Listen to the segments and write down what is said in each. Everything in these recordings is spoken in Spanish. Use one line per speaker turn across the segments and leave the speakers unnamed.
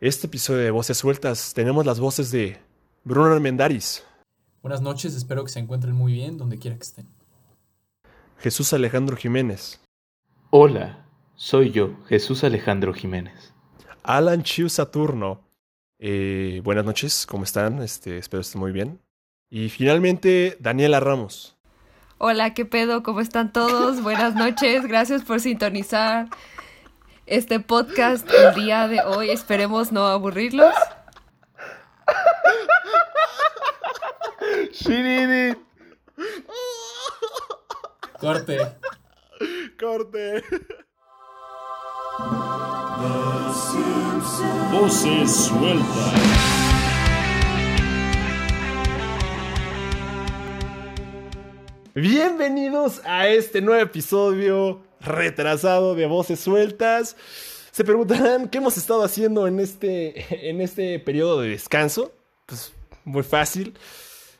Este episodio de Voces Sueltas tenemos las voces de Bruno Armendaris,
Buenas noches, espero que se encuentren muy bien donde quiera que estén.
Jesús Alejandro Jiménez,
Hola, soy yo, Jesús Alejandro Jiménez.
Alan Chiu Saturno. Eh, buenas noches, ¿cómo están? Este, espero estén muy bien. Y finalmente, Daniela Ramos.
Hola, ¿qué pedo? ¿Cómo están todos? Buenas noches, gracias por sintonizar este podcast el día de hoy. Esperemos no aburrirlos.
Corte.
Corte.
Voces sueltas.
Bienvenidos a este nuevo episodio retrasado de Voces Sueltas. Se preguntarán qué hemos estado haciendo en este, en este periodo de descanso. Pues muy fácil.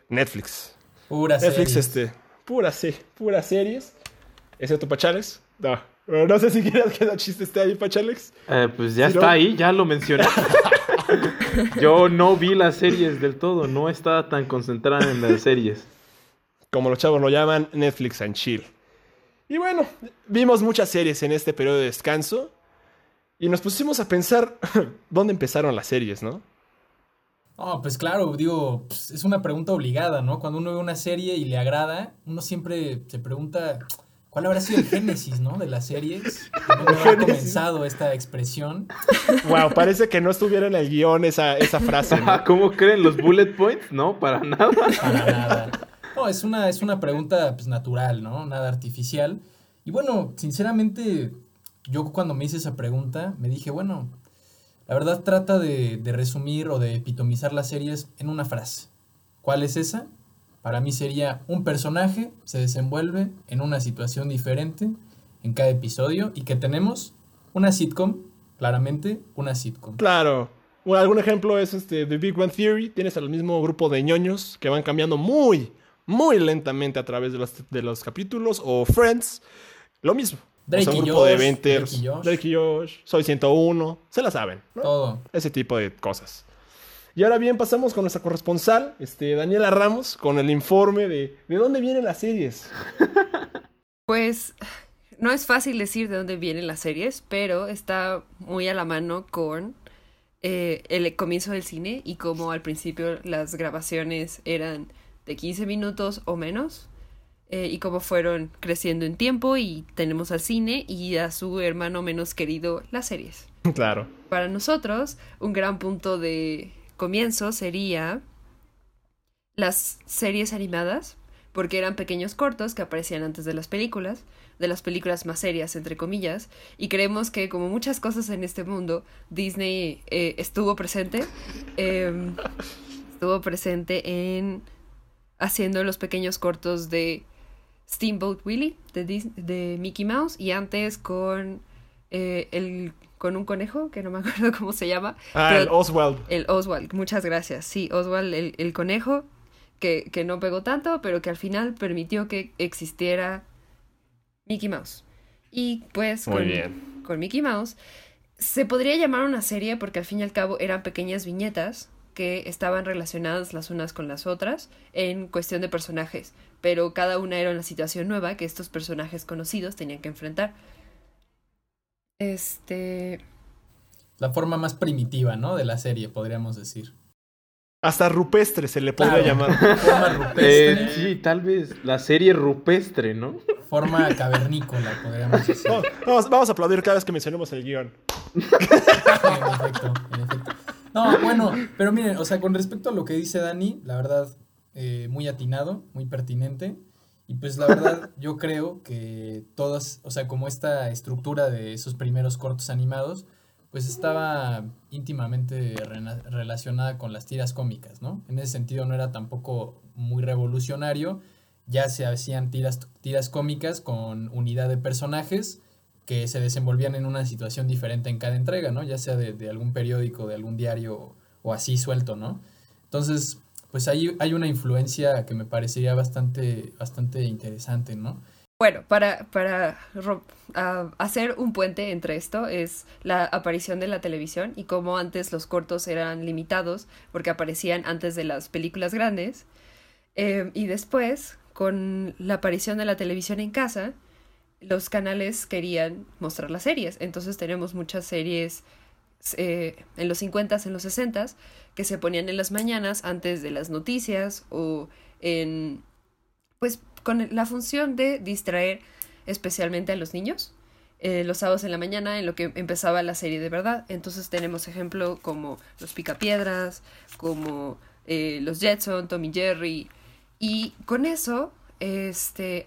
Netflix.
Pura
Netflix,
series.
este, pura se, puras series. Excepto Pachales. No. No sé si quieras que ese chiste esté ahí, Pachalex.
Eh, pues ya está
¿no?
ahí, ya lo mencioné. Yo no vi las series del todo, no estaba tan concentrada en las series.
Como los chavos lo llaman, Netflix and Chill. Y bueno, vimos muchas series en este periodo de descanso. Y nos pusimos a pensar dónde empezaron las series, ¿no?
Oh, pues claro, digo, pues, es una pregunta obligada, ¿no? Cuando uno ve una serie y le agrada, uno siempre se pregunta cuál habrá sido el génesis, ¿no? De las series. ¿Dónde habrá
génesis.
comenzado esta expresión?
Wow, parece que no estuviera en el guion esa, esa frase, ¿no?
¿Cómo creen los bullet points? No, para nada.
Para nada. No, es una, es una pregunta pues, natural, ¿no? Nada artificial. Y bueno, sinceramente, yo cuando me hice esa pregunta, me dije, bueno, la verdad trata de, de resumir o de epitomizar las series en una frase. ¿Cuál es esa? Para mí sería un personaje se desenvuelve en una situación diferente en cada episodio y que tenemos una sitcom, claramente una sitcom.
Claro. Algún ejemplo es este The Big One Theory. Tienes al mismo grupo de ñoños que van cambiando muy, muy lentamente a través de los, de los capítulos. O Friends. Lo mismo.
Drake
O sea, un
y
grupo de
Josh,
20.
Drake y Josh.
Drake y Josh. Soy 101. Se la saben. ¿no?
Todo.
Ese tipo de cosas. Y ahora bien, pasamos con nuestra corresponsal, este, Daniela Ramos, con el informe de de dónde vienen las series.
Pues no es fácil decir de dónde vienen las series, pero está muy a la mano con eh, el comienzo del cine y como al principio las grabaciones eran de 15 minutos o menos. eh, y cómo fueron creciendo en tiempo y tenemos al cine y a su hermano menos querido las series.
claro.
Para nosotros, un gran punto de comienzo sería las series animadas, porque eran pequeños cortos que aparecían antes de las películas, de las películas más serias, entre comillas, y creemos que como muchas cosas en este mundo, Disney eh, estuvo presente, em, estuvo presente en haciendo los pequeños cortos de Steamboat Willie, de, de Mickey Mouse, y antes con eh, el con un conejo, que no me acuerdo cómo se llama.
Ah,
pero-
el Oswald.
el Oswald, muchas gracias. Sí, Oswald, el, el conejo, que, que no pegó tanto, pero que al final permitió que existiera Mickey Mouse. Y pues con, con Mickey Mouse se podría llamar una serie porque al fin y al cabo eran pequeñas viñetas que estaban relacionadas las unas con las otras en cuestión de personajes, pero cada una era una situación nueva que estos personajes conocidos tenían que enfrentar. Este,
La forma más primitiva, ¿no? De la serie, podríamos decir.
Hasta rupestre se le podría
Claro.
llamar.
Forma
Eh,
rupestre,
sí, tal vez la serie rupestre, ¿no?
forma cavernícola, podríamos decir.
Vamos, vamos- vamos a aplaudir cada vez que mencionemos el guion.
En efecto, en efecto. No, bueno, pero miren, o sea, con respecto a lo que dice Dani, la verdad, eh, muy atinado, muy pertinente. Y pues la verdad, yo creo que todas, o sea, como esta estructura de esos primeros cortos animados, pues estaba íntimamente relacionada con las tiras cómicas, ¿no? En ese sentido no era tampoco muy revolucionario, ya se hacían tiras, tiras cómicas con unidad de personajes que se desenvolvían en una situación diferente en cada entrega, ¿no? Ya sea de, algún periódico, de algún diario o, así suelto, ¿no? Entonces, pues ahí hay una influencia que me parecería bastante, bastante interesante, ¿no?
Bueno, para, para hacer un puente entre esto es la aparición de la televisión y cómo antes los cortos eran limitados porque aparecían antes de las películas grandes. Eh, y después, con la aparición de la televisión en casa, los canales querían mostrar las series. Entonces tenemos muchas series eh, en los 50s, en los 60s, que se ponían en las mañanas antes de las noticias o en, pues, con la función de distraer especialmente a los niños. eh, los sábados en la mañana en lo que empezaba la serie de verdad. Entonces tenemos ejemplo como los Picapiedras, como eh, los Jetson, Tommy Jerry. Y con eso, este,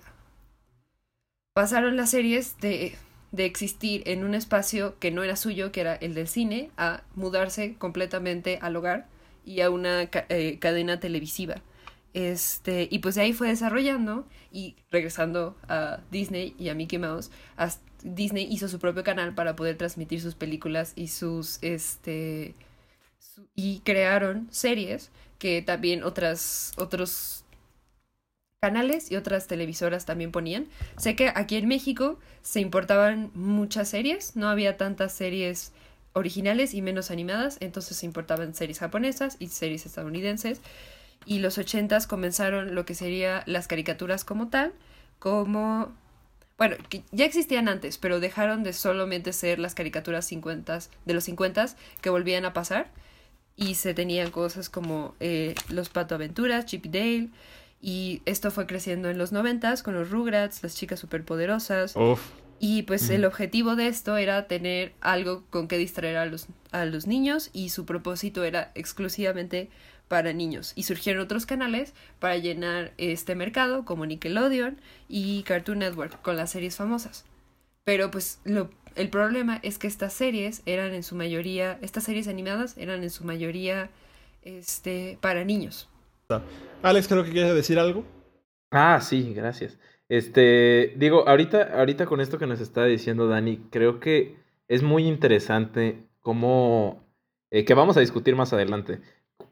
pasaron las series de, de existir en un espacio que no era suyo, que era el del cine, a mudarse completamente al hogar y a una eh, cadena televisiva. Este, y pues de ahí fue desarrollando y regresando a Disney y a Mickey Mouse, Disney hizo su propio canal para poder transmitir sus películas y sus este y crearon series que también otras otros canales y otras televisoras también ponían. Sé que aquí en México se importaban muchas series, no había tantas series originales y menos animadas, entonces se importaban series japonesas y series estadounidenses. Y los ochentas comenzaron lo que sería las caricaturas como tal, como bueno, que ya existían antes, pero dejaron de solamente ser las caricaturas 50 de los 50 que volvían a pasar y se tenían cosas como eh, los Pato Aventuras, Chip Dale, y esto fue creciendo en los 90 con los Rugrats, las chicas superpoderosas,
Uf.
y pues el objetivo de esto era tener algo con que distraer a los, a los niños y su propósito era exclusivamente para niños. Y surgieron otros canales para llenar este mercado como Nickelodeon y Cartoon Network con las series famosas. Pero pues lo, el problema es que estas series eran en su mayoría, estas series animadas eran en su mayoría este, para niños.
Alex, creo que quieres decir algo.
Ah, sí, gracias. Este, digo, ahorita, ahorita con esto que nos está diciendo Dani, creo que es muy interesante cómo, eh, que vamos a discutir más adelante,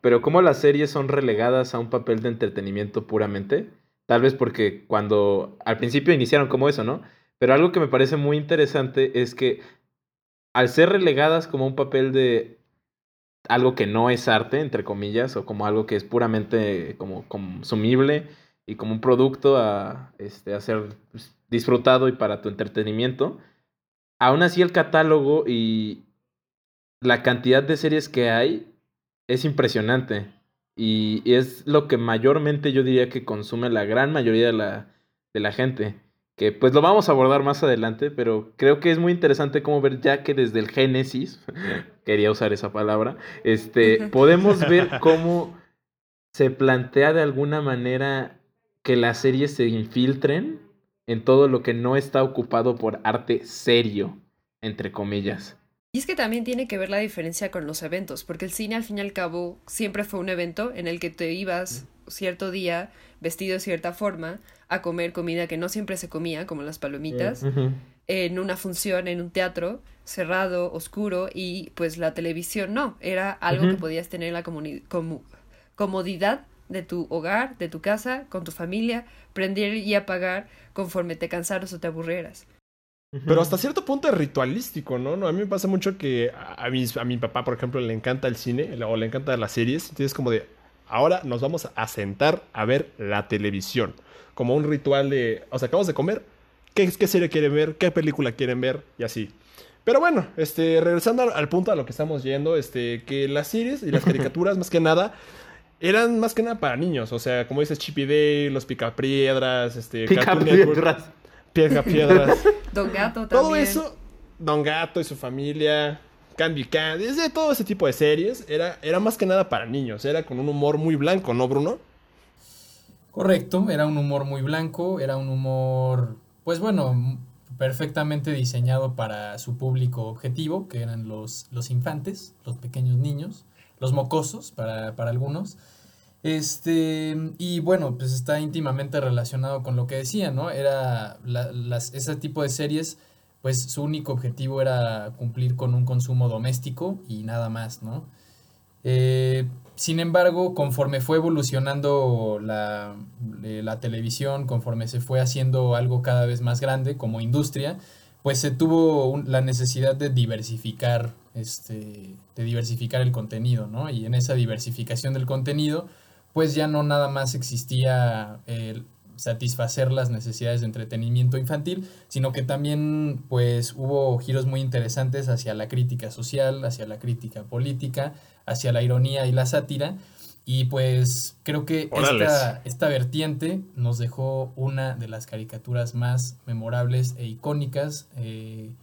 pero cómo las series son relegadas a un papel de entretenimiento puramente, tal vez porque cuando al principio iniciaron como eso, ¿no? Pero algo que me parece muy interesante es que al ser relegadas como un papel de algo que no es arte, entre comillas, o como algo que es puramente como consumible y como un producto a, este, a ser pues, disfrutado y para tu entretenimiento, aún así el catálogo y la cantidad de series que hay es impresionante. Y, y es lo que mayormente yo diría que consume la gran mayoría de la, de la gente. Que pues lo vamos a abordar más adelante, pero creo que es muy interesante como ver ya que desde el Génesis, quería usar esa palabra, este, podemos ver cómo se plantea de alguna manera que las series se infiltren en todo lo que no está ocupado por arte serio, entre comillas.
Y es que también tiene que ver la diferencia con los eventos, porque el cine al fin y al cabo siempre fue un evento en el que te ibas cierto día vestido de cierta forma a comer comida que no siempre se comía, como las palomitas, en una función, en un teatro cerrado, oscuro, y pues la televisión no, era algo que podías tener en la comodidad de tu hogar, de tu casa, con tu familia, prender y apagar conforme te cansaras o te aburrieras.
Pero hasta cierto punto es ritualístico, ¿no? No, A mí me pasa mucho que a, mis- a mi papá, por ejemplo, le encanta el cine o le encanta las series. Entonces, como de, ahora nos vamos a sentar a ver la televisión. Como un ritual de, o sea, acabamos de comer. ¿Qué, qué serie quieren ver? ¿Qué película quieren ver? Y así. Pero bueno, este, regresando al, al punto a lo que estamos yendo, este, que las series y las caricaturas, más que nada, eran más que nada para niños. O sea, como dices, Chippy Day, los Picapiedras, este,
Pica
Network,
piedras.
Don Gato también.
Todo eso, Don Gato y su familia, Candy Candy, desde todo ese tipo de series, era, era más que nada para niños, era con un humor muy blanco, ¿no, Bruno?
Correcto, era un humor muy blanco, era un humor, pues bueno, perfectamente diseñado para su público objetivo, que eran los, los infantes, los pequeños niños, los mocosos para, para algunos. Este, y bueno, pues está íntimamente relacionado con lo que decía, ¿no? Era la- las, ese tipo de series, pues su único objetivo era cumplir con un consumo doméstico y nada más, ¿no? Eh, sin embargo, conforme fue evolucionando la, eh, la televisión, conforme se fue haciendo algo cada vez más grande como industria, pues se tuvo la necesidad de diversificar, este, de diversificar el contenido, ¿no? Y en esa diversificación del contenido, pues ya no nada más existía el satisfacer las necesidades de entretenimiento infantil, sino que también pues hubo giros muy interesantes hacia la crítica social, hacia la crítica política, hacia la ironía y la sátira. Y pues creo que esta, esta vertiente nos dejó una de las caricaturas más memorables e icónicas eh,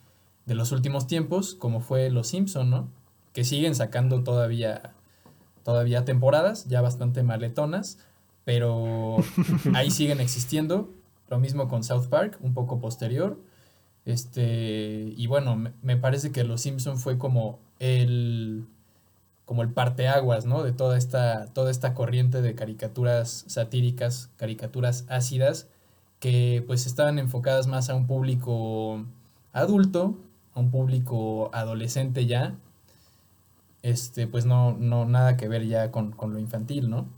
de los últimos tiempos, como fue Los Simpson, ¿no? Que siguen sacando todavía, todavía temporadas, ya bastante maletonas, pero ahí siguen existiendo. Lo mismo con South Park, un poco posterior. Este, y bueno, me, me parece que Los Simpson fue como el como el parteaguas, ¿no? De toda esta, toda esta corriente de caricaturas satíricas, caricaturas ácidas, que pues estaban enfocadas más a un público adulto, a un público adolescente ya. Este, pues no, no, nada que ver ya con, con lo infantil, ¿no?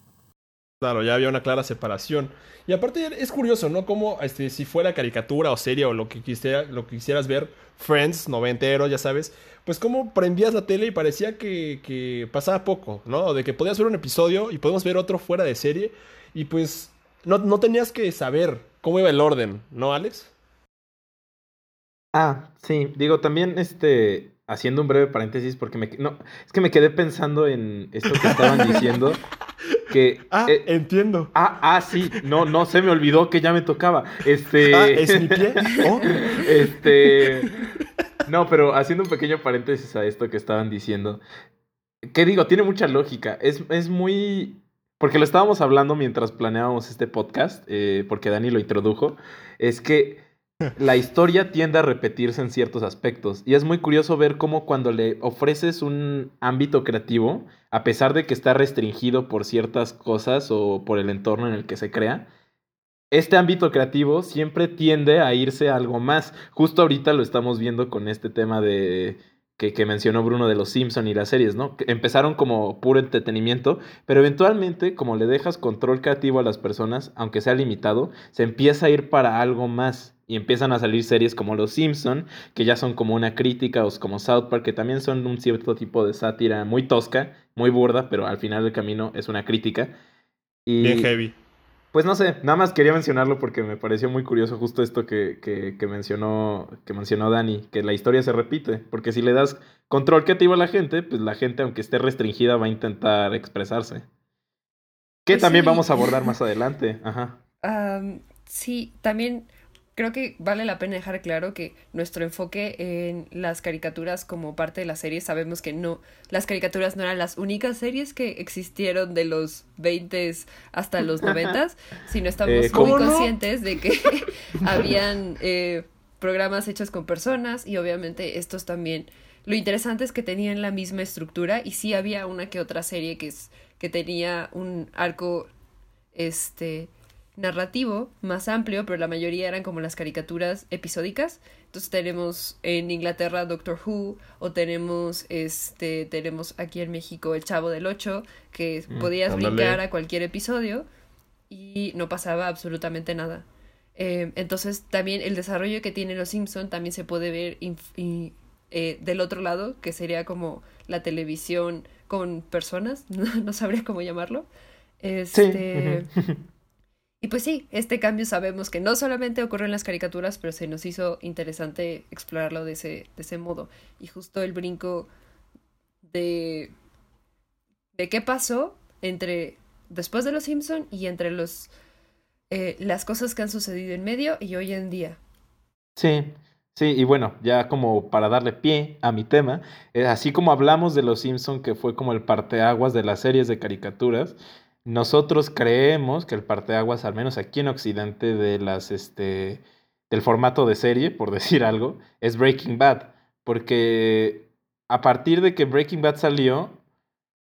Claro, ya había una clara separación. Y aparte es curioso, ¿no? Como este, si fuera caricatura o serie o lo que, quisiera, lo que quisieras ver, Friends, noventero, ya sabes, pues como prendías la tele y parecía que, que pasaba poco, ¿no? De que podías ver un episodio y podemos ver otro fuera de serie y pues no, no tenías que saber cómo iba el orden, ¿no, Alex?
Ah, sí, digo, también este, haciendo un breve paréntesis, porque me, no, es que me quedé pensando en esto que estaban diciendo, que...
Ah,
eh,
entiendo.
ah, ah, sí, no, no, se me olvidó que ya me tocaba. Este...
Ah, es mi pie. Oh.
Este. No, pero haciendo un pequeño paréntesis a esto que estaban diciendo. ¿Qué digo? Tiene mucha lógica. Es, es muy. Porque lo estábamos hablando mientras planeábamos este podcast, eh, porque Dani lo introdujo. Es que la historia tiende a repetirse en ciertos aspectos. Y es muy curioso ver cómo cuando le ofreces un ámbito creativo, a pesar de que está restringido por ciertas cosas o por el entorno en el que se crea, este ámbito creativo siempre tiende a irse a algo más. Justo ahorita lo estamos viendo con este tema de que, mencionó Bruno de los Simpson y las series, ¿no? Empezaron como puro entretenimiento, pero eventualmente, como le dejas control creativo a las personas, aunque sea limitado, se empieza a ir para algo más. Y empiezan a salir series como Los Simpson, que ya son como una crítica, o como South Park, que también son un cierto tipo de sátira muy tosca, muy burda, pero al final del camino es una crítica.
Bien heavy.
Pues no sé, nada más quería mencionarlo porque me pareció muy curioso justo esto que, que, que mencionó, que mencionó Dani, que la historia se repite, porque si le das control creativo a la gente, pues la gente, aunque esté restringida, va a intentar expresarse. Que
Pues
también
sí.
vamos a abordar más adelante. Ajá.
Sí, también creo que vale la pena dejar claro que nuestro enfoque en las caricaturas como parte de la serie, sabemos que no, las caricaturas no eran las únicas series que existieron de los 20 hasta los 90, sino estamos
Eh,
muy conscientes de que habían eh, programas hechos con personas y obviamente estos también. Lo interesante es que tenían la misma estructura y sí había una que otra serie que, es, que tenía un arco este narrativo más amplio, pero la mayoría eran como las caricaturas episódicas. Entonces tenemos en Inglaterra Doctor Who o tenemos este tenemos aquí en México El Chavo del Ocho que
Mm,
podías
ándale.
brincar a cualquier episodio y no pasaba absolutamente nada. Eh, entonces también el desarrollo que tienen los Simpson también se puede ver inf- y, eh, del otro lado, que sería como la televisión con personas, no, no sabría cómo llamarlo. Este,
ujú.
y pues sí, este cambio sabemos que no solamente ocurre en las caricaturas, pero se nos hizo interesante explorarlo de ese, de ese modo. Y justo el brinco de, de qué pasó entre después de los Simpson y entre los eh, las cosas que han sucedido en medio y hoy en día.
Sí, sí, y bueno, ya como para darle pie a mi tema, eh, así como hablamos de Los Simpson, que fue como el parteaguas de las series de caricaturas, nosotros creemos que el parteaguas, al menos aquí en Occidente, de las, este, del formato de serie, por decir algo, es Breaking Bad, porque a partir de que Breaking Bad salió,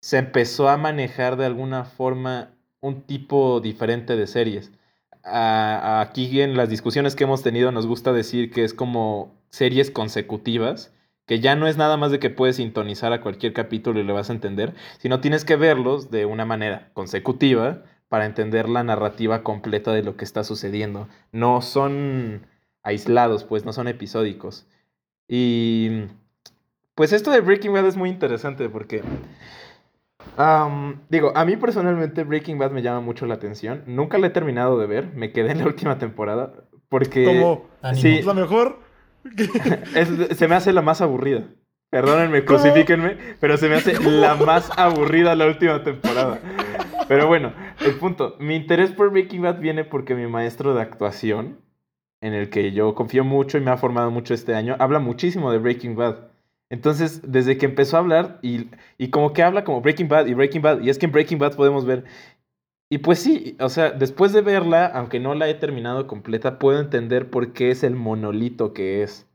se empezó a manejar de alguna forma un tipo diferente de series. Aquí en las discusiones que hemos tenido nos gusta decir que es como series consecutivas que ya no es nada más de que puedes sintonizar a cualquier capítulo y lo vas a entender, sino tienes que verlos de una manera consecutiva para entender la narrativa completa de lo que está sucediendo. No son aislados, pues no son episódicos. Y pues esto de Breaking Bad es muy interesante porque digo, a mí personalmente Breaking Bad me llama mucho la atención. Nunca la he terminado de ver, me quedé en la última temporada porque
Como
sí,
es la mejor.
es- se me hace la más aburrida. Perdónenme, crucifíquenme, pero se me hace la más aburrida la última temporada. Pero bueno, el punto, mi interés por Breaking Bad viene porque mi maestro de actuación, en el que yo confío mucho y me ha formado mucho este año, habla muchísimo de Breaking Bad. Entonces, desde que empezó a hablar y, y como que habla como Breaking Bad y Breaking Bad, y es que en Breaking Bad podemos ver y pues sí, o sea, después de verla, aunque no la he terminado completa, puedo entender por qué es el monolito que es.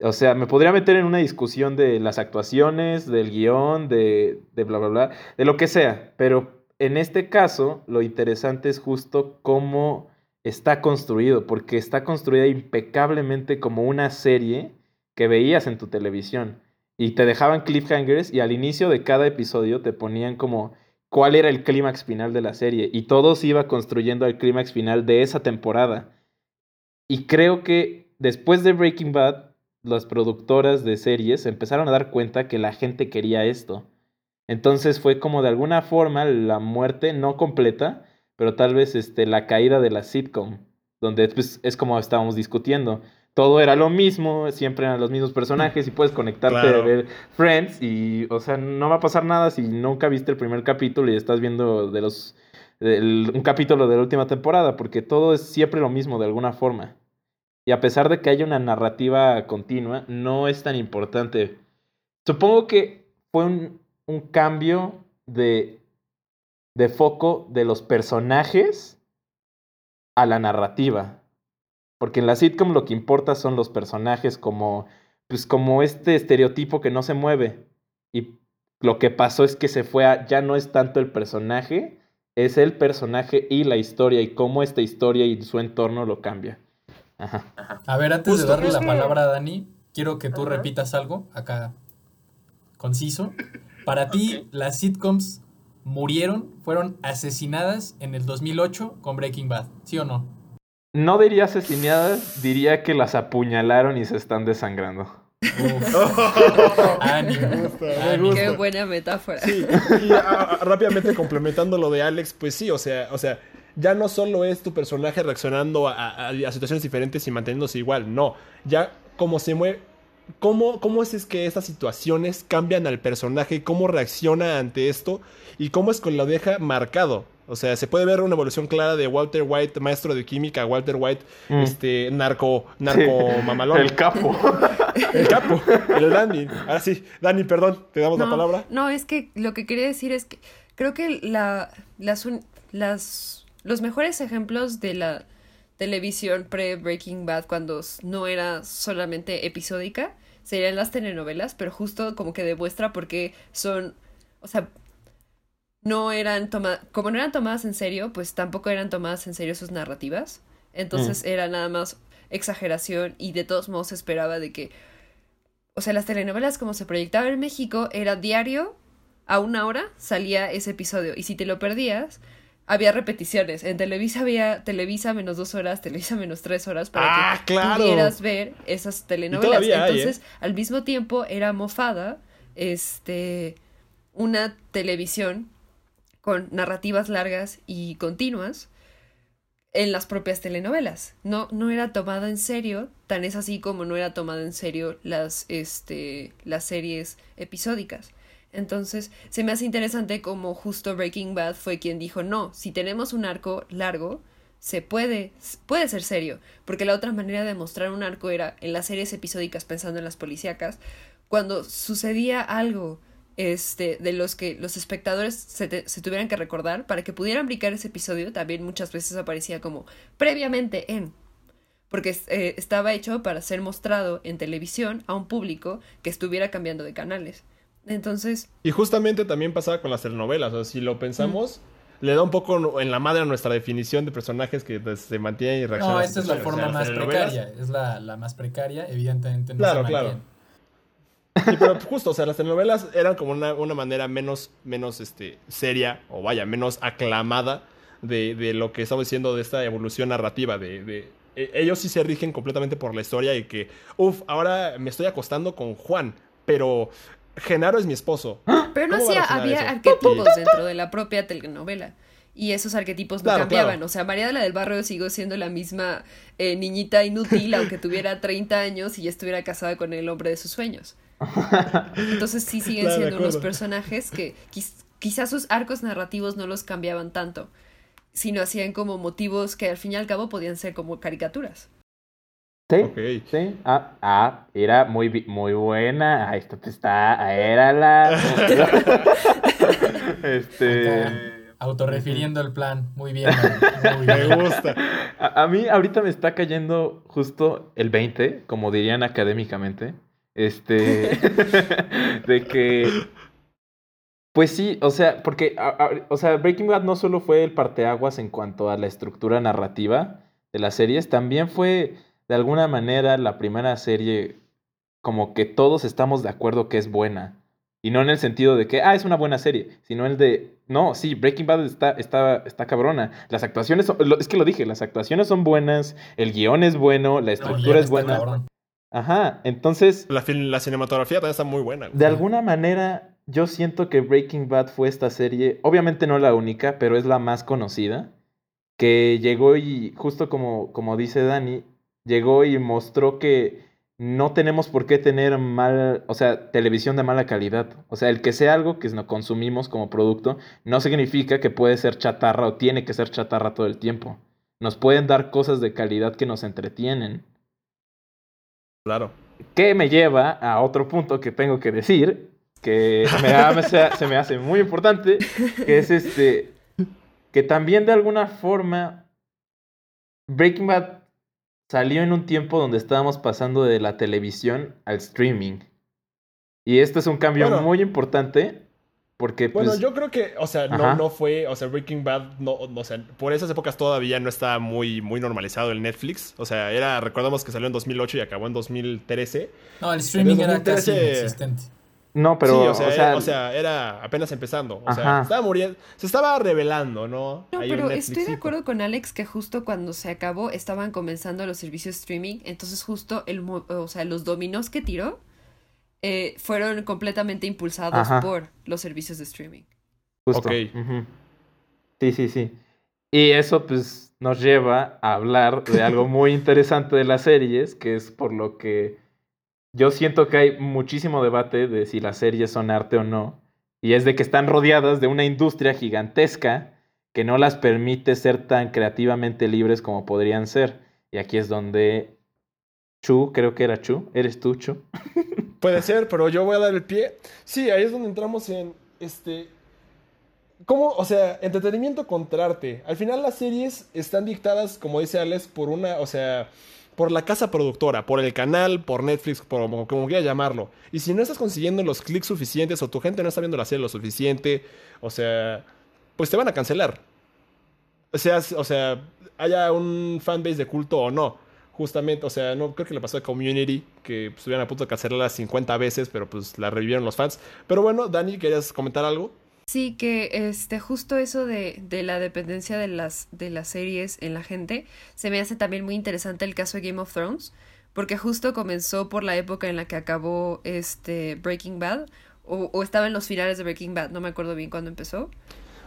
O sea, me podría meter en una discusión de las actuaciones, del guion, de, de bla, bla, bla, de lo que sea. Pero en este caso, lo interesante es justo cómo está construido, porque está construida impecablemente como una serie que veías en tu televisión. Y te dejaban cliffhangers y al inicio de cada episodio te ponían como cuál era el clímax final de la serie. Y todo se iba construyendo al clímax final de esa temporada. Y creo que después de Breaking Bad, las productoras de series se empezaron a dar cuenta que la gente quería esto. Entonces fue como de alguna forma la muerte, no completa, pero tal vez este, la caída de la sitcom, donde pues, es como estábamos discutiendo. Todo era lo mismo, siempre eran los mismos personajes y puedes conectarte
Claro.
a ver Friends y, o sea, no va a pasar nada si nunca viste el primer capítulo y estás viendo de los, un capítulo de la última temporada, porque todo es siempre lo mismo de alguna forma. Y a pesar de que haya una narrativa continua, no es tan importante. Supongo que fue un, un cambio de, de foco de los personajes a la narrativa. Porque en la sitcom lo que importa son los personajes como, pues como este estereotipo que no se mueve. Y lo que pasó es que se fue a, ya no es tanto el personaje, es el personaje y la historia y cómo esta historia y su entorno lo cambia. Ajá.
A ver, antes
Justo
de darle la
que-
palabra a Dani, quiero que tú
Ajá.
repitas algo acá conciso. Para ti, las sitcoms murieron, fueron asesinadas en el 2008 con Breaking Bad, ¿sí o no?
No diría asesinadas, diría que las apuñalaron y se están desangrando.
Uf, ánimo,
Me gusta, me
ánimo.
gusta.
Qué buena metáfora.
Sí, y a- a- rápidamente complementando lo de Alex, pues sí, o sea, o sea, ya no solo es tu personaje reaccionando a, a- a situaciones diferentes y manteniéndose igual, no, ya como se mueve, cómo, cómo es, es que estas situaciones cambian al personaje, cómo reacciona ante esto y cómo es que lo deja marcado. O sea, se puede ver una evolución clara de Walter White, maestro de química, Walter White,
Mm.
este, narco, narco
Sí,
mamalón.
El capo.
El capo, el Dani. Ahora sí, Dani, perdón, te damos la
No,
palabra.
No, es que lo que quería decir es que creo que la, las, las, los mejores ejemplos de la televisión pre-Breaking Bad cuando no era solamente episódica serían las telenovelas, pero justo como que demuestra por qué son, o sea, no eran tomadas, como no eran tomadas en serio, pues tampoco eran tomadas en serio sus narrativas. Entonces era nada más exageración y de todos modos se esperaba de que, o sea, las telenovelas como se proyectaba en México era diario, a una hora salía ese episodio y si te lo perdías, había repeticiones. En Televisa había Televisa menos dos horas, Televisa menos tres horas para
Ah,
que
claro.
pudieras ver esas telenovelas.
hay, ¿eh?
Entonces, al mismo tiempo era mofada, este, una televisión con narrativas largas y continuas en las propias telenovelas. No, no era tomada en serio, tan es así como no era tomada en serio las, este, las series episódicas. Entonces, se me hace interesante como justo Breaking Bad fue quien dijo, no, si tenemos un arco largo, se puede, puede ser serio, porque la otra manera de mostrar un arco era en las series episódicas pensando en las policíacas, cuando sucedía algo este, de los que los espectadores se, te- se tuvieran que recordar para que pudieran brincar ese episodio, también muchas veces aparecía como previamente en, porque eh, estaba hecho para ser mostrado en televisión a un público que estuviera cambiando de canales. Entonces,
Y justamente también pasaba con las telenovelas. O sea, si lo pensamos, le da un poco en la madre a nuestra definición de personajes que se mantienen y reaccionan.
No, esta es la forma más precaria, es la, la más precaria, evidentemente no
Claro,
se
claro. Sí, pero justo, o sea, las telenovelas eran como una, una manera menos, menos este, seria, o vaya, menos aclamada de, de lo que estamos diciendo de esta evolución narrativa. De, de- e- ellos sí se rigen completamente por la historia y que, uff, ahora me estoy acostando con Juan, pero Genaro es mi esposo.
Pero no
¿Cómo van a
hacía, había
eso?
arquetipos dentro de la propia telenovela. Y esos arquetipos no
Claro,
cambiaban.
claro.
O sea, María de la del Barrio siguió siendo la misma eh, niñita inútil, aunque tuviera 30 años y ya estuviera casada con el hombre de sus sueños. Entonces sí siguen
Claro,
siendo unos personajes que quiz- quizás sus arcos narrativos no los cambiaban tanto, sino hacían como motivos que al fin y al cabo podían ser como caricaturas.
Sí, sí. Ah, ah, era muy, muy buena. Ahí está, está, era la. este.
Acá, autorrefiriendo el plan. Muy bien, man, muy
Me
bien.
gusta.
A, a mí ahorita me está cayendo justo el 20, como dirían académicamente. Este. de que. Pues sí, o sea, porque. a- a- o sea, Breaking Bad no solo fue el parteaguas en cuanto a la estructura narrativa de las series, también fue de alguna manera la primera serie como que todos estamos de acuerdo que es buena. Y no en el sentido de que, ah, es una buena serie, sino el de, no, sí, Breaking Bad está, está, está cabrona. Las actuaciones, son- lo- es que lo dije, las actuaciones son buenas, el guion es bueno, la estructura es buena.
cabrón.
Ajá, entonces,
La, la cinematografía también está muy buena.
de alguna manera, yo siento que Breaking Bad fue esta serie, obviamente no la única, pero es la más conocida, que llegó y, justo como, como dice Dani, llegó y mostró que no tenemos por qué tener mal, o sea, televisión de mala calidad. O sea, el que sea algo que no consumimos como producto, no significa que puede ser chatarra o tiene que ser chatarra todo el tiempo. Nos pueden dar cosas de calidad que nos entretienen.
Claro.
Que me lleva a otro punto que tengo que decir, que me se, se me hace muy importante, que es este, que también de alguna forma Breaking Bad salió en un tiempo donde estábamos pasando de la televisión al streaming. Y este es un cambio
Bueno.
muy importante, porque
Bueno,
pues,
yo creo que, o sea, no,
Ajá.
no fue, o sea, Breaking Bad, no, no, o sea, por esas épocas todavía no estaba muy, muy normalizado el Netflix. O sea, era, recordamos que salió en 2008 y acabó en 2013.
No, el streaming era casi
2013.
inexistente.
no, pero,
sí, o sea,
o sea,
era, o sea, era apenas empezando. O sea,
Ajá.
estaba muriendo, se estaba revelando, ¿no?
No, pero estoy de acuerdo con Alex que justo cuando se acabó estaban comenzando los servicios streaming, entonces justo el, mo- o sea, los dominos que tiró eh, fueron completamente impulsados
Ajá.
por los servicios de streaming.
Justo.
Ok.
ujú. Sí, sí, sí. Y eso pues nos lleva a hablar de algo muy interesante de las series, que es por lo que yo siento que hay muchísimo debate de si las series son arte o no. Y es de que están rodeadas de una industria gigantesca que no las permite ser tan creativamente libres como podrían ser. Y aquí es donde Chu, creo que era Chu, eres tú, Chu.
Puede ser, pero yo voy a dar el pie. Sí, ahí es donde entramos en este. ¿Cómo? O sea, entretenimiento contra arte. Al final las series están dictadas, como dice Alex, por una, o sea, por la casa productora, por el canal, por Netflix, por como, como quieras llamarlo. Y si no estás consiguiendo los clics suficientes o tu gente no está viendo la serie lo suficiente, o sea, pues te van a cancelar. O sea, o sea, haya un fanbase de culto o no. Justamente, o sea, no creo que le pasó a Community, que pues, estuvieron a punto de cancelarla 50 veces, pero pues la revivieron los fans. Pero bueno, Dani, ¿querías comentar algo?
Sí, que este, justo eso de, de la dependencia de las, de las series en la gente, se me hace también muy interesante el caso de Game of Thrones, porque justo comenzó por la época en la que acabó este Breaking Bad, o, o estaba en los finales de Breaking Bad, no me acuerdo bien cuándo empezó.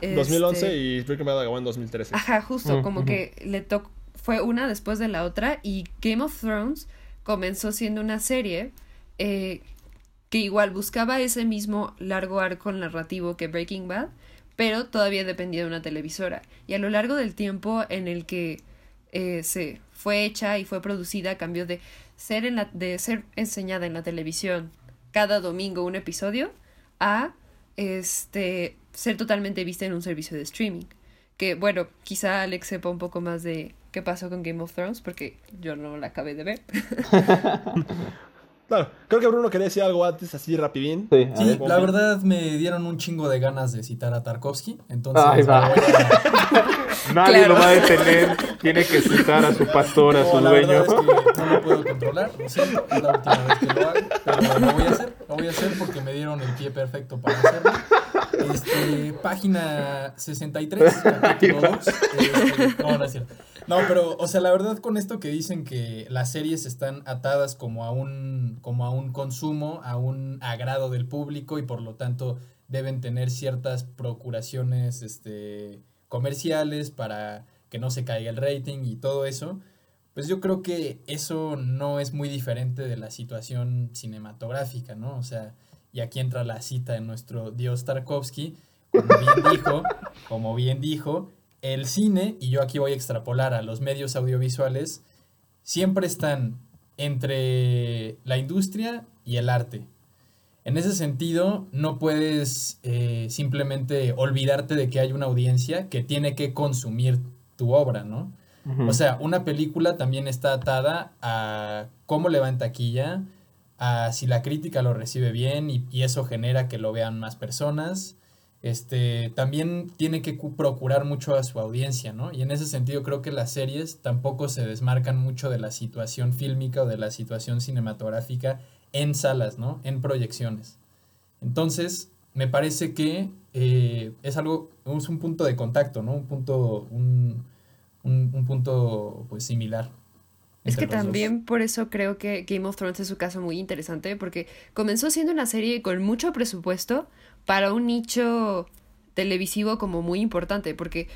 2011
Este,
y Breaking Bad acabó en 2013.
Ajá, justo,
Mm,
como que le tocó, fue una después de la otra y Game of Thrones comenzó siendo una serie eh, que igual buscaba ese mismo largo arco narrativo que Breaking Bad, pero todavía dependía de una televisora. Y a lo largo del tiempo en el que eh, se fue hecha y fue producida, cambió de ser, en la, de ser enseñada en la televisión cada domingo un episodio a este ser totalmente vista en un servicio de streaming. Que bueno, quizá Alex sepa un poco más de qué pasó con Game of Thrones, porque yo no la acabé de ver.
Claro, creo que Bruno quería decir algo antes, así rapidín.
Sí,
Sí,
ver.
la verdad me dieron un chingo de ganas de citar a Tarkovsky, entonces
Ay, va.
a-
Nadie
Claro.
lo va a detener. Tiene que citar a su pastor, a
No,
su
la
dueño.
es que no lo puedo controlar, lo siento, es la última vez que lo hago, pero lo voy a hacer, lo voy a hacer porque me dieron el pie perfecto para hacerlo. Este, página 63, capítulo 2. este, no, no es cierto. No, pero, o sea, la verdad con esto que dicen que las series están atadas como a un, como a un consumo, a un agrado del público y por lo tanto deben tener ciertas procuraciones este, comerciales para que no se caiga el rating y todo eso, pues yo creo que eso no es muy diferente de la situación cinematográfica, ¿no? O sea, y aquí entra la cita de nuestro dios Tarkovsky, como bien dijo, como bien dijo, el cine, y yo aquí voy a extrapolar a los medios audiovisuales, siempre están entre la industria y el arte. En ese sentido, no puedes eh, simplemente olvidarte de que hay una audiencia que tiene que consumir tu obra, ¿no? O sea, una película también está atada a cómo le va en taquilla, a si la crítica lo recibe bien y, eso genera que lo vean más personas. Este, también tiene que cu- procurar mucho a su audiencia, ¿no? Y en ese sentido creo que las series tampoco se desmarcan mucho de la situación fílmica o de la situación cinematográfica en salas, ¿no? En proyecciones. Entonces, me parece que eh, es algo, es un punto de contacto, ¿no? Un punto, un, un, un punto pues similar.
Es que también por eso creo que Game of Thrones es un caso muy interesante, porque comenzó siendo una serie con mucho presupuesto para un nicho televisivo como muy importante, porque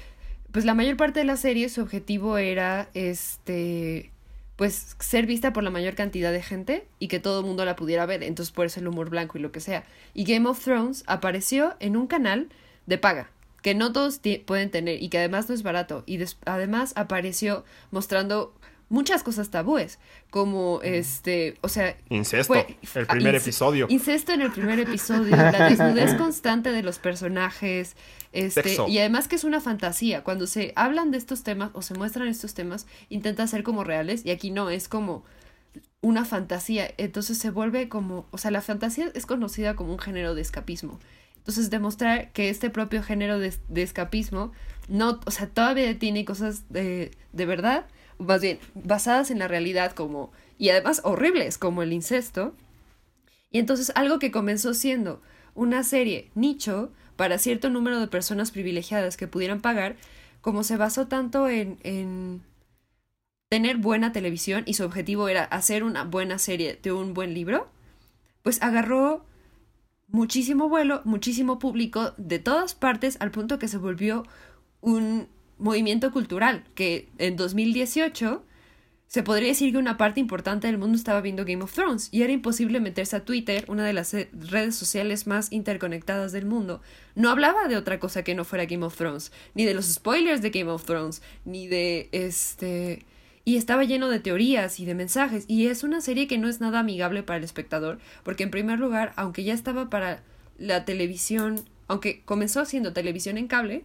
pues la mayor parte de la serie su objetivo era este pues ser vista por la mayor cantidad de gente y que todo el mundo la pudiera ver, entonces por eso el humor blanco y lo que sea. Y Game of Thrones apareció en un canal de paga, que no todos pueden tener y que además no es barato. Y además apareció mostrando muchas cosas tabúes, como este, o sea,
Incesto,
fue-
el primer episodio.
Incesto en el primer episodio, la desnudez constante de los personajes, este,
Sexo.
y además que es una fantasía. Cuando se hablan de estos temas o se muestran estos temas, intenta ser como reales, y aquí no, es como una fantasía. Entonces se vuelve como, o sea, la fantasía es conocida como un género de escapismo. Entonces demostrar que este propio género de, de escapismo, no, o sea, todavía tiene cosas de, de verdad, más bien basadas en la realidad como, y además horribles como el incesto. Y entonces algo que comenzó siendo una serie nicho para cierto número de personas privilegiadas que pudieran pagar, como se basó tanto en, en tener buena televisión y su objetivo era hacer una buena serie de un buen libro, pues agarró muchísimo vuelo, muchísimo público de todas partes al punto que se volvió un movimiento cultural que en 2018 se podría decir que una parte importante del mundo estaba viendo Game of Thrones y era imposible meterse a Twitter, una de las eh, redes sociales más interconectadas del mundo. No hablaba de otra cosa que no fuera Game of Thrones, ni de los spoilers de Game of Thrones, ni de este... Y estaba lleno de teorías y de mensajes, y es una serie que no es nada amigable para el espectador, porque en primer lugar, aunque ya estaba para la televisión, aunque comenzó siendo televisión en cable,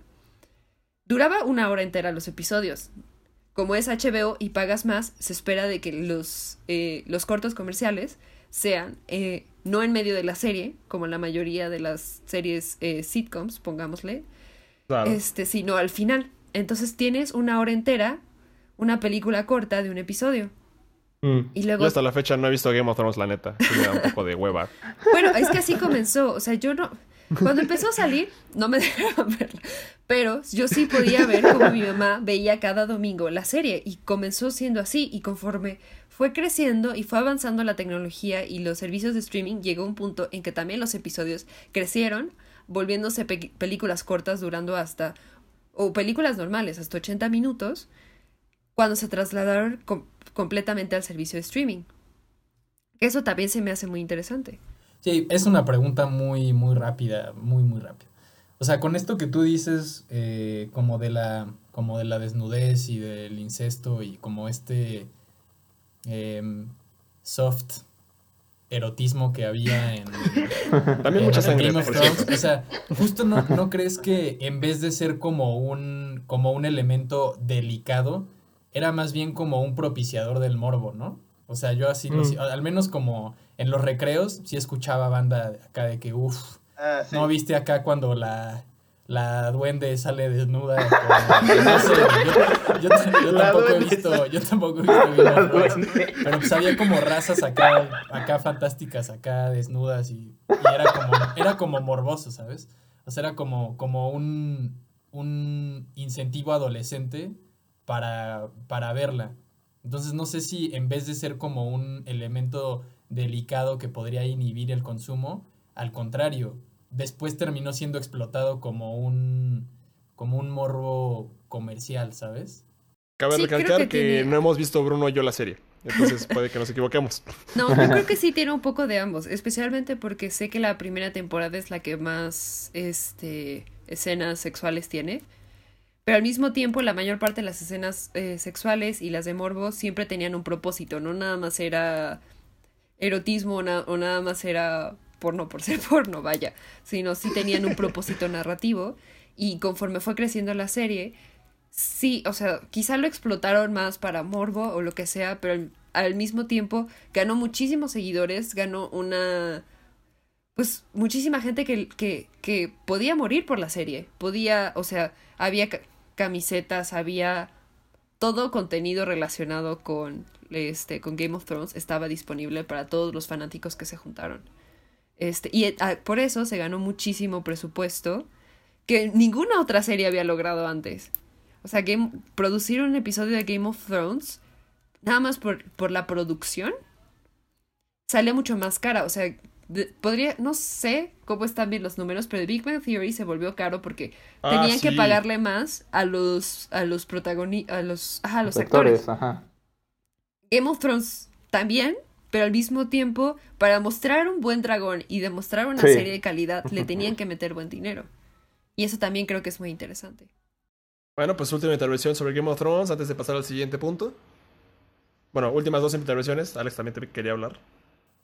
duraba una hora entera los episodios como es HBO y pagas más, se espera de que los, eh, los cortos comerciales sean eh, no en medio de la serie, como la mayoría de las series eh, sitcoms, pongámosle,
Claro.
este, sino al final. Entonces tienes una hora entera, una película corta de un episodio.
Mm.
Y
Yo
luego
hasta la fecha no he visto Game of Thrones, la neta. Sí me da un poco de hueva.
Bueno, es que así comenzó. O sea, yo no. Cuando empezó a salir, no me dejaban verla. Pero yo sí podía ver como mi mamá veía cada domingo la serie. Y comenzó siendo así. Y conforme fue creciendo y fue avanzando la tecnología y los servicios de streaming, llegó un punto en que también los episodios crecieron, volviéndose pe- películas cortas durando hasta. o películas normales, hasta 80 minutos, cuando se trasladaron com- completamente al servicio de streaming. Eso también se me hace muy interesante.
Sí, es una pregunta muy, muy rápida, muy, muy rápida. O sea, con esto que tú dices, eh, como de la, como de la desnudez y del incesto y como este em, soft erotismo que había en,
También
en
mucha sangre,
Game of
por
Thrones,
cierto.
o sea, justo no, no crees que en vez de ser como un, como un elemento delicado, era más bien como un propiciador del morbo, ¿no? O sea, yo así, lo-
Mm.
al menos como en los recreos, sí escuchaba banda acá de que, uff,
Ah, sí.
¿no viste acá cuando la, la duende sale desnuda? con- no sé, yo, yo- yo
La
tampoco he visto, yo tampoco he visto pero pues había como razas acá, acá fantásticas, acá desnudas y, y era como, era como morboso, ¿sabes? O sea, era como, como un, un incentivo adolescente para, para verla. Entonces no sé si en vez de ser como un elemento delicado que podría inhibir el consumo, al contrario, después terminó siendo explotado como un, como un morbo comercial, ¿sabes?
Cabe
Sí, creo
recalcar
que
que,
tiene-
no hemos visto Bruno y yo la serie. Entonces puede que nos equivoquemos.
No, yo creo que sí tiene un poco de ambos, especialmente porque sé que la primera temporada es la que más este, escenas sexuales tiene, pero al mismo tiempo la mayor parte de las escenas eh, sexuales y las de morbo siempre tenían un propósito, no nada más era erotismo o, na- o nada más era porno por ser porno, vaya, sino sí tenían un propósito narrativo. Y conforme fue creciendo la serie, sí, o sea, quizá lo explotaron más para morbo o lo que sea, pero al, al mismo tiempo ganó muchísimos seguidores, ganó una... Pues muchísima gente que, que, que podía morir por la serie, podía, o sea, había camisetas, había todo contenido relacionado con, este, con Game of Thrones estaba disponible para todos los fanáticos que se juntaron. Este, y ah, por eso se ganó muchísimo presupuesto que ninguna otra serie había logrado antes. O sea, producir un episodio de Game of Thrones, nada más por, por la producción, sale mucho más cara. O sea, de- podría, no sé cómo están bien los números, pero Big Bang Theory se volvió caro porque
Ah,
tenían que pagarle más a los, a los protagonistas, a los, ajá, a los
Los
actores.
actores, ajá.
Game of Thrones también, pero al mismo tiempo, para mostrar un buen dragón y demostrar una
Sí.
serie de calidad, le tenían que meter buen dinero. Y eso también creo que es muy interesante.
Bueno, pues última intervención sobre Game of Thrones antes de pasar al siguiente punto. Bueno, últimas dos intervenciones. Alex también te quería hablar.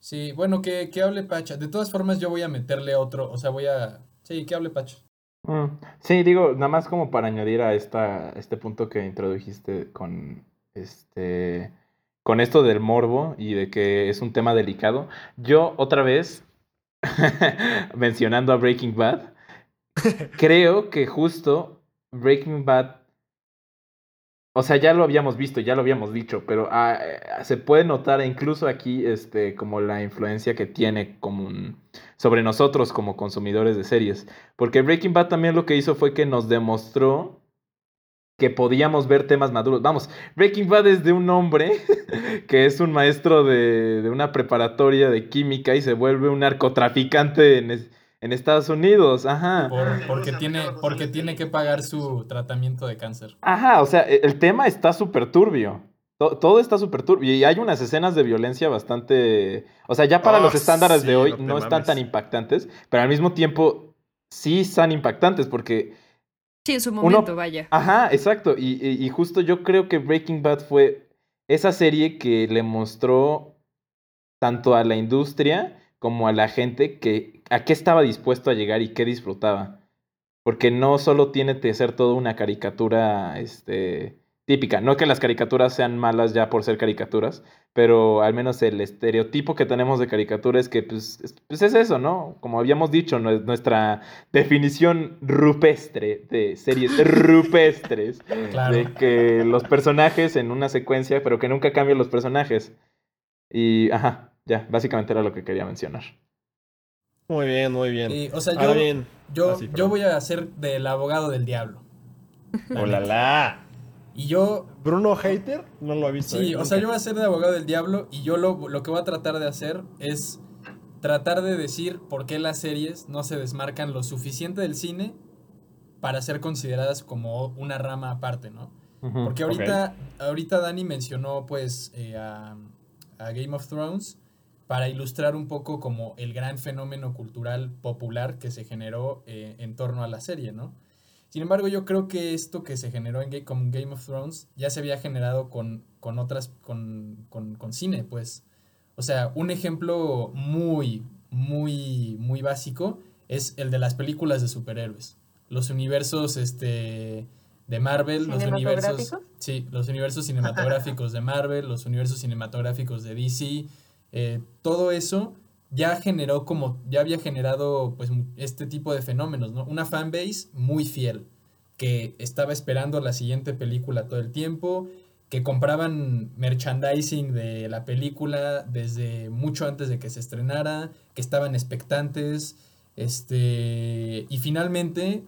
Sí, bueno, que, que hable Pacha. De todas formas, yo voy a meterle otro, o sea, voy a... Sí, que hable Pacha.
Mm, Sí, digo, nada más como para añadir a esta, este punto que introdujiste con este con esto del morbo y de que es un tema delicado. Yo otra vez mencionando a Breaking Bad, creo que justo Breaking Bad o sea, ya lo habíamos visto, ya lo habíamos dicho, pero ah, eh, se puede notar incluso aquí este como la influencia que tiene como un- sobre nosotros como consumidores de series. Porque Breaking Bad también lo que hizo fue que nos demostró que podíamos ver temas maduros. Vamos, Breaking Bad es de un hombre que es un maestro de, de una preparatoria de química y se vuelve un narcotraficante en, en Estados Unidos. Ajá.
Por- porque, tiene, porque tiene que pagar su tratamiento de cáncer.
Ajá, o sea, e- el tema está súper turbio. To- Todo está súper turbio. Y hay unas escenas de violencia bastante. O sea, ya para
Oh,
los estándares
sí,
de hoy
no
están
mames.
tan impactantes, pero al mismo tiempo sí están impactantes porque
Sí, en su
Uno-
momento, vaya.
Ajá, exacto. Y, y- y justo yo creo que Breaking Bad fue esa serie que le mostró tanto a la industria como a la gente que a qué estaba dispuesto a llegar y qué disfrutaba. Porque no solo tiene que ser todo una caricatura este, típica. No que las caricaturas sean malas ya por ser caricaturas, pero al menos el estereotipo que tenemos de caricatura es que pues es, pues es eso, ¿no? Como habíamos dicho, nue- nuestra definición rupestre de series rupestres,
Claro.
de que los personajes en una secuencia, pero que nunca cambian los personajes. Y, ajá, ya, básicamente era lo que quería mencionar.
Muy bien, muy bien.
Sí, o sea,
Ahora
yo,
bien.
yo,
Ah, sí,
yo voy a ser del abogado del diablo. La
Hola.
Y yo,
Bruno Hater no lo ha visto.
sí,
¿eh?
o sea, yo voy a ser de abogado del diablo y yo lo, lo que voy a tratar de hacer es tratar de decir por qué las series no se desmarcan lo suficiente del cine para ser consideradas como una rama aparte, ¿no? Porque ahorita, ahorita Dani mencionó pues eh, a, a Game of Thrones para ilustrar un poco como el gran fenómeno cultural popular que se generó eh, en torno a la serie, ¿no? Sin embargo, yo creo que esto que se generó en Game of Thrones ya se había generado con, con otras, con, con, con cine, pues. O sea, un ejemplo muy, muy, muy básico es el de las películas de superhéroes. Los universos, este, de Marvel, los universos. Sí, los universos cinematográficos de Marvel, los universos cinematográficos de DC. Eh, todo eso ya generó como. Ya había generado pues este tipo de fenómenos, ¿no? Una fanbase muy fiel. Que estaba esperando la siguiente película todo el tiempo. Que compraban merchandising de la película desde mucho antes de que se estrenara. Que estaban expectantes. Este. Y finalmente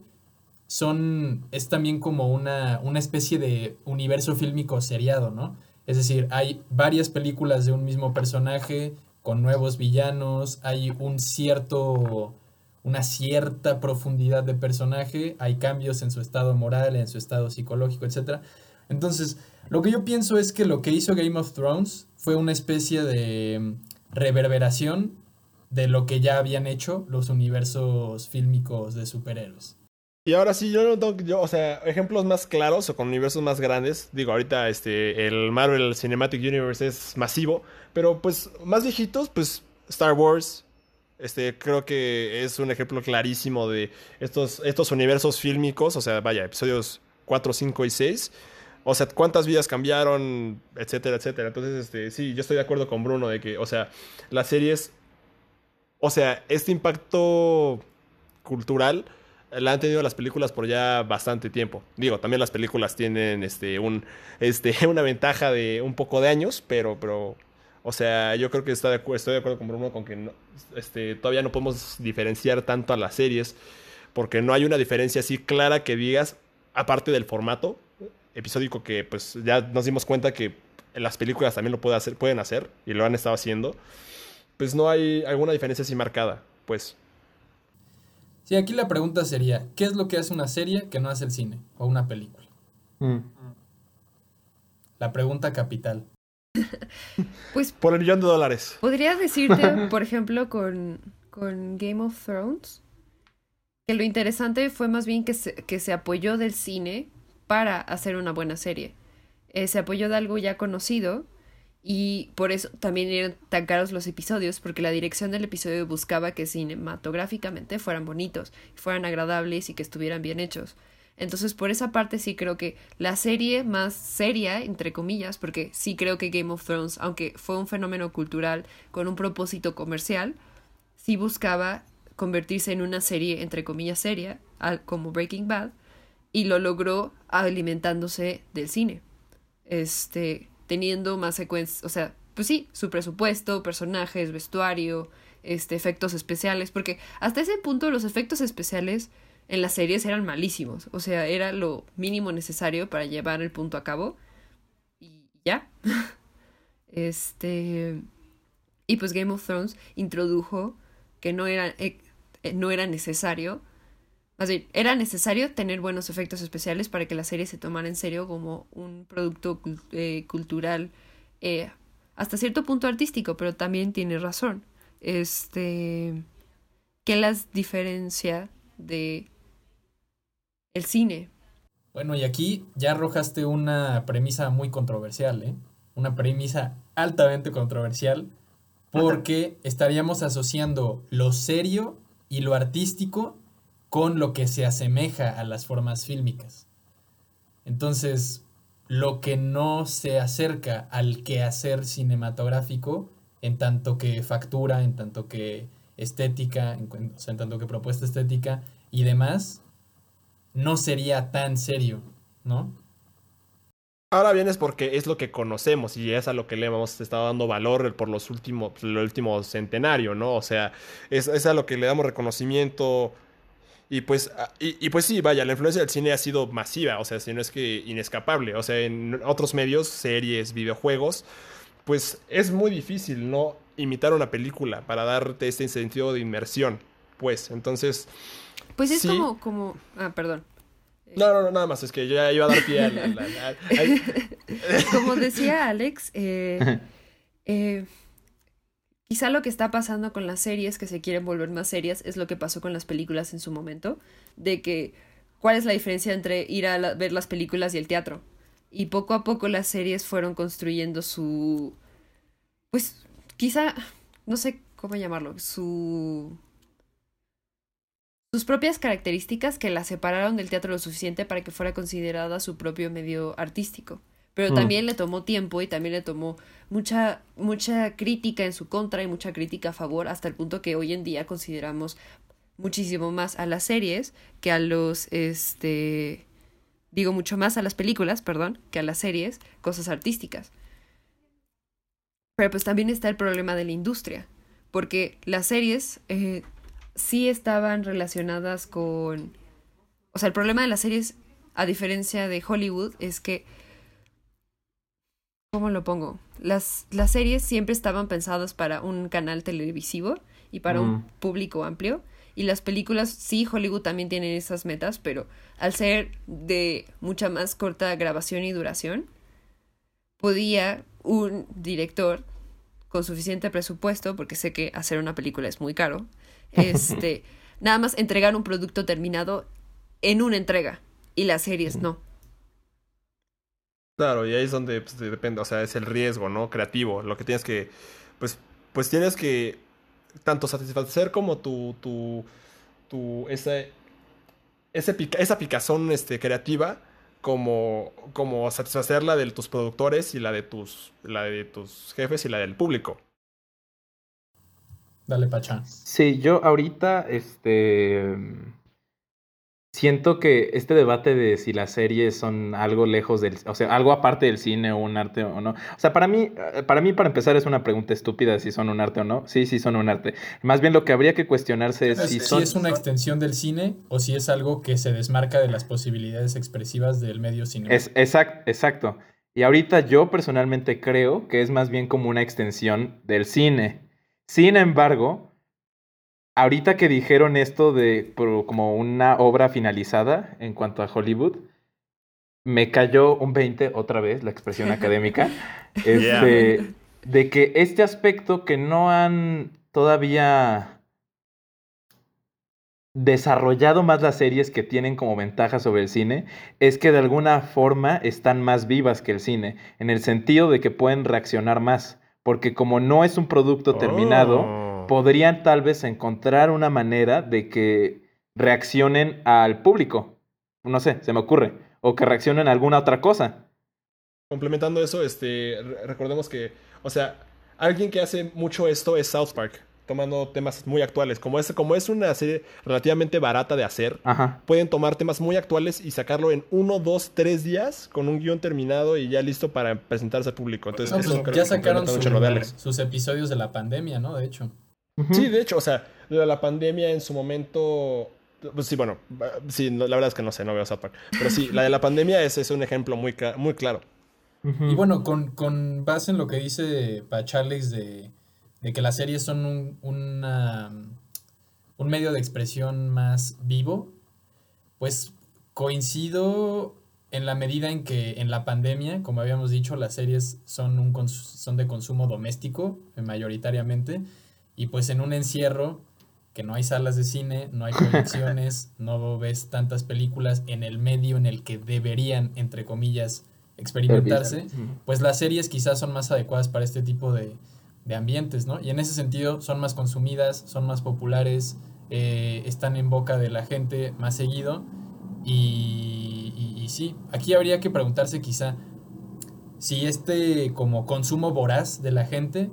son, es también como una, una especie de universo fílmico seriado, ¿no? Es decir, hay varias películas de un mismo personaje con nuevos villanos, hay un cierto, una cierta profundidad de personaje, hay cambios en su estado moral, en su estado psicológico, etc. Entonces, lo que yo pienso es que lo que hizo Game of Thrones fue una especie de mm, reverberación de lo que ya habían hecho los universos fílmicos de superhéroes.
Y ahora sí, yo no tengo, yo, o sea, ejemplos más claros o con universos más grandes. Digo, ahorita este, el Marvel Cinematic Universe es masivo, pero pues más viejitos, pues Star Wars. Este, creo que es un ejemplo clarísimo de estos, estos universos fílmicos, o sea, vaya, episodios 4, 5 y 6. O sea, cuántas vidas cambiaron, etcétera, etcétera. Entonces, este, sí, yo estoy de acuerdo con Bruno de que, o sea, las series, o sea, este impacto cultural la han tenido las películas por ya bastante tiempo. Digo, también las películas tienen este, un, este, una ventaja de un poco de años, pero, pero o sea, yo creo que está de estoy de acuerdo con Bruno con que no- este, todavía no podemos diferenciar tanto a las series, porque no hay una diferencia así clara que digas, aparte del formato episódico que pues ya nos dimos cuenta que las películas también lo puede hacer, pueden hacer y lo han estado haciendo, pues no hay alguna diferencia así marcada, pues.
Sí, aquí la pregunta sería, ¿qué es lo que hace una serie que no hace el cine o una película?
Mm.
La pregunta capital.
Pues
Por el millón de dólares.
podría decirte, por ejemplo, con, con Game of Thrones, que lo interesante fue más bien que se, que se apoyó del cine para hacer una buena serie. Eh, se apoyó de algo ya conocido y por eso también eran tan caros los episodios, porque la dirección del episodio buscaba que cinematográficamente fueran bonitos, fueran agradables y que estuvieran bien hechos. Entonces, por esa parte sí creo que la serie más seria, entre comillas, porque sí creo que Game of Thrones, aunque fue un fenómeno cultural con un propósito comercial, sí buscaba convertirse en una serie, entre comillas, seria, como Breaking Bad, y lo logró alimentándose del cine. Este, teniendo más secuencias, o sea, pues sí, su presupuesto, personajes, vestuario, este, efectos especiales, porque hasta ese punto los efectos especiales en las series eran malísimos, o sea, era lo mínimo necesario para llevar el punto a cabo y ya. este y pues Game of Thrones introdujo que no era eh, no era necesario más bien, era necesario tener buenos efectos especiales para que la serie se tomara en serio como un producto eh, cultural eh, hasta cierto punto artístico, pero también tiene razón. Este, ¿qué las diferencia de el cine?
Bueno, y aquí ya arrojaste una premisa muy controversial, ¿eh? Una premisa altamente controversial, porque estaríamos asociando lo serio y lo artístico con lo que se asemeja a las formas fílmicas. Entonces, lo que no se acerca al quehacer cinematográfico, en tanto que factura, en tanto que estética, en, o sea, en tanto que propuesta estética y demás, no sería tan serio, ¿no?
Ahora bien es porque es lo que conocemos y es a lo que le hemos estado dando valor por los últimos, el último centenario, ¿no? O sea, es a lo que le damos reconocimiento y pues, a- y, y pues sí, vaya, la influencia del cine ha sido masiva, o sea, si no es que inescapable, o sea, en otros medios, series, videojuegos, pues es muy difícil, ¿no? Imitar una película para darte este sentido de inmersión, pues, entonces...
Pues es
Sí.
como, como, ah, perdón.
No, no, no, nada más, es que yo ya iba a dar pie al- al-
Como decía Alex, eh, eh, quizá lo que está pasando con las series que se quieren volver más serias es lo que pasó con las películas en su momento, de que cuál es la diferencia entre ir a la- ver las películas y el teatro. Y poco a poco las series fueron construyendo su, pues quizá, no sé cómo llamarlo, su sus propias características que la separaron del teatro lo suficiente para que fuera considerada su propio medio artístico. Pero
Mm.
también le tomó tiempo y también le tomó mucha, mucha crítica en su contra y mucha crítica a favor, hasta el punto que hoy en día consideramos muchísimo más a las series que a los, este, digo mucho más a las películas, perdón, que a las series, cosas artísticas. Pero pues también está el problema de la industria, porque las series eh, sí estaban relacionadas con... O sea, el problema de las series, a diferencia de Hollywood, es que... ¿Cómo lo pongo? Las, las series siempre estaban pensadas para un canal televisivo y para un
Mm.
público amplio. Y las películas, sí, Hollywood también tienen esas metas, pero al ser de mucha más corta grabación y duración, podía un director con suficiente presupuesto, porque sé que hacer una película es muy caro, este, nada más entregar un producto terminado en una entrega. Y las series no.
Claro, y ahí es donde pues, de- depende, o sea, es el riesgo, ¿no? Creativo. Lo que tienes que, pues, pues tienes que tanto satisfacer como tu, tu, tu, esa, ese pica- esa picazón este, creativa, como, como satisfacer la de tus productores y la de tus, la de tus jefes y la del público.
Dale, Pacha.
Sí, yo ahorita, este, siento que este debate de si las series son algo lejos del, o sea, algo aparte del cine o un arte o no. O sea, para mí, eh, para mí, para empezar, es una pregunta estúpida si son un arte o no. Sí, sí son un arte. Más bien lo que habría que cuestionarse es
Es-
si
si
son...
es una extensión del cine o si es algo que se desmarca de las posibilidades expresivas del medio cine.
Es, exact- exacto. Y ahorita yo personalmente creo que es más bien como una extensión del cine. Sin embargo, ahorita que dijeron esto de como una obra finalizada en cuanto a Hollywood, me cayó un 20 otra vez, la expresión académica, este, de que este aspecto que no han todavía desarrollado más las series que tienen como ventaja sobre el cine es que de alguna forma están más vivas que el cine, en el sentido de que pueden reaccionar más, porque como no es un producto terminado,
Oh.
Podrían tal vez encontrar una manera de que reaccionen al público. No sé, se me ocurre. O que reaccionen a alguna otra cosa.
Complementando eso, este, re- recordemos que, o sea, alguien que hace mucho esto es South Park, tomando temas muy actuales. Como es, como es una serie relativamente barata de hacer,
Ajá.
pueden tomar temas muy actuales y sacarlo en uno, dos, tres días con un guion terminado y ya listo para presentarse al público. Entonces,
No,
eso
pues,
creo
ya
que
sacaron su- sus episodios de la pandemia, ¿no? De hecho.
Sí, de hecho, o sea, la pandemia en su momento. Pues sí, bueno, sí, no, la verdad es que no sé, no veo South Park. Pero sí, la de la pandemia es, es un ejemplo muy, muy claro.
Y bueno, con, con base en lo que dice Pachalex de, de que las series son un, una- un medio de expresión más vivo, pues coincido en la medida en que en la pandemia, como habíamos dicho, las series son, un son de consumo doméstico mayoritariamente, y pues en un encierro que no hay salas de cine, no hay proyecciones, no ves tantas películas en el medio en el que deberían, entre comillas, experimentarse, pues las series quizás son más adecuadas para este tipo de, de ambientes, ¿no? Y en ese sentido son más consumidas, son más populares, eh, están en boca de la gente más seguido. Y, y- y sí, aquí habría que preguntarse quizá si este como consumo voraz de la gente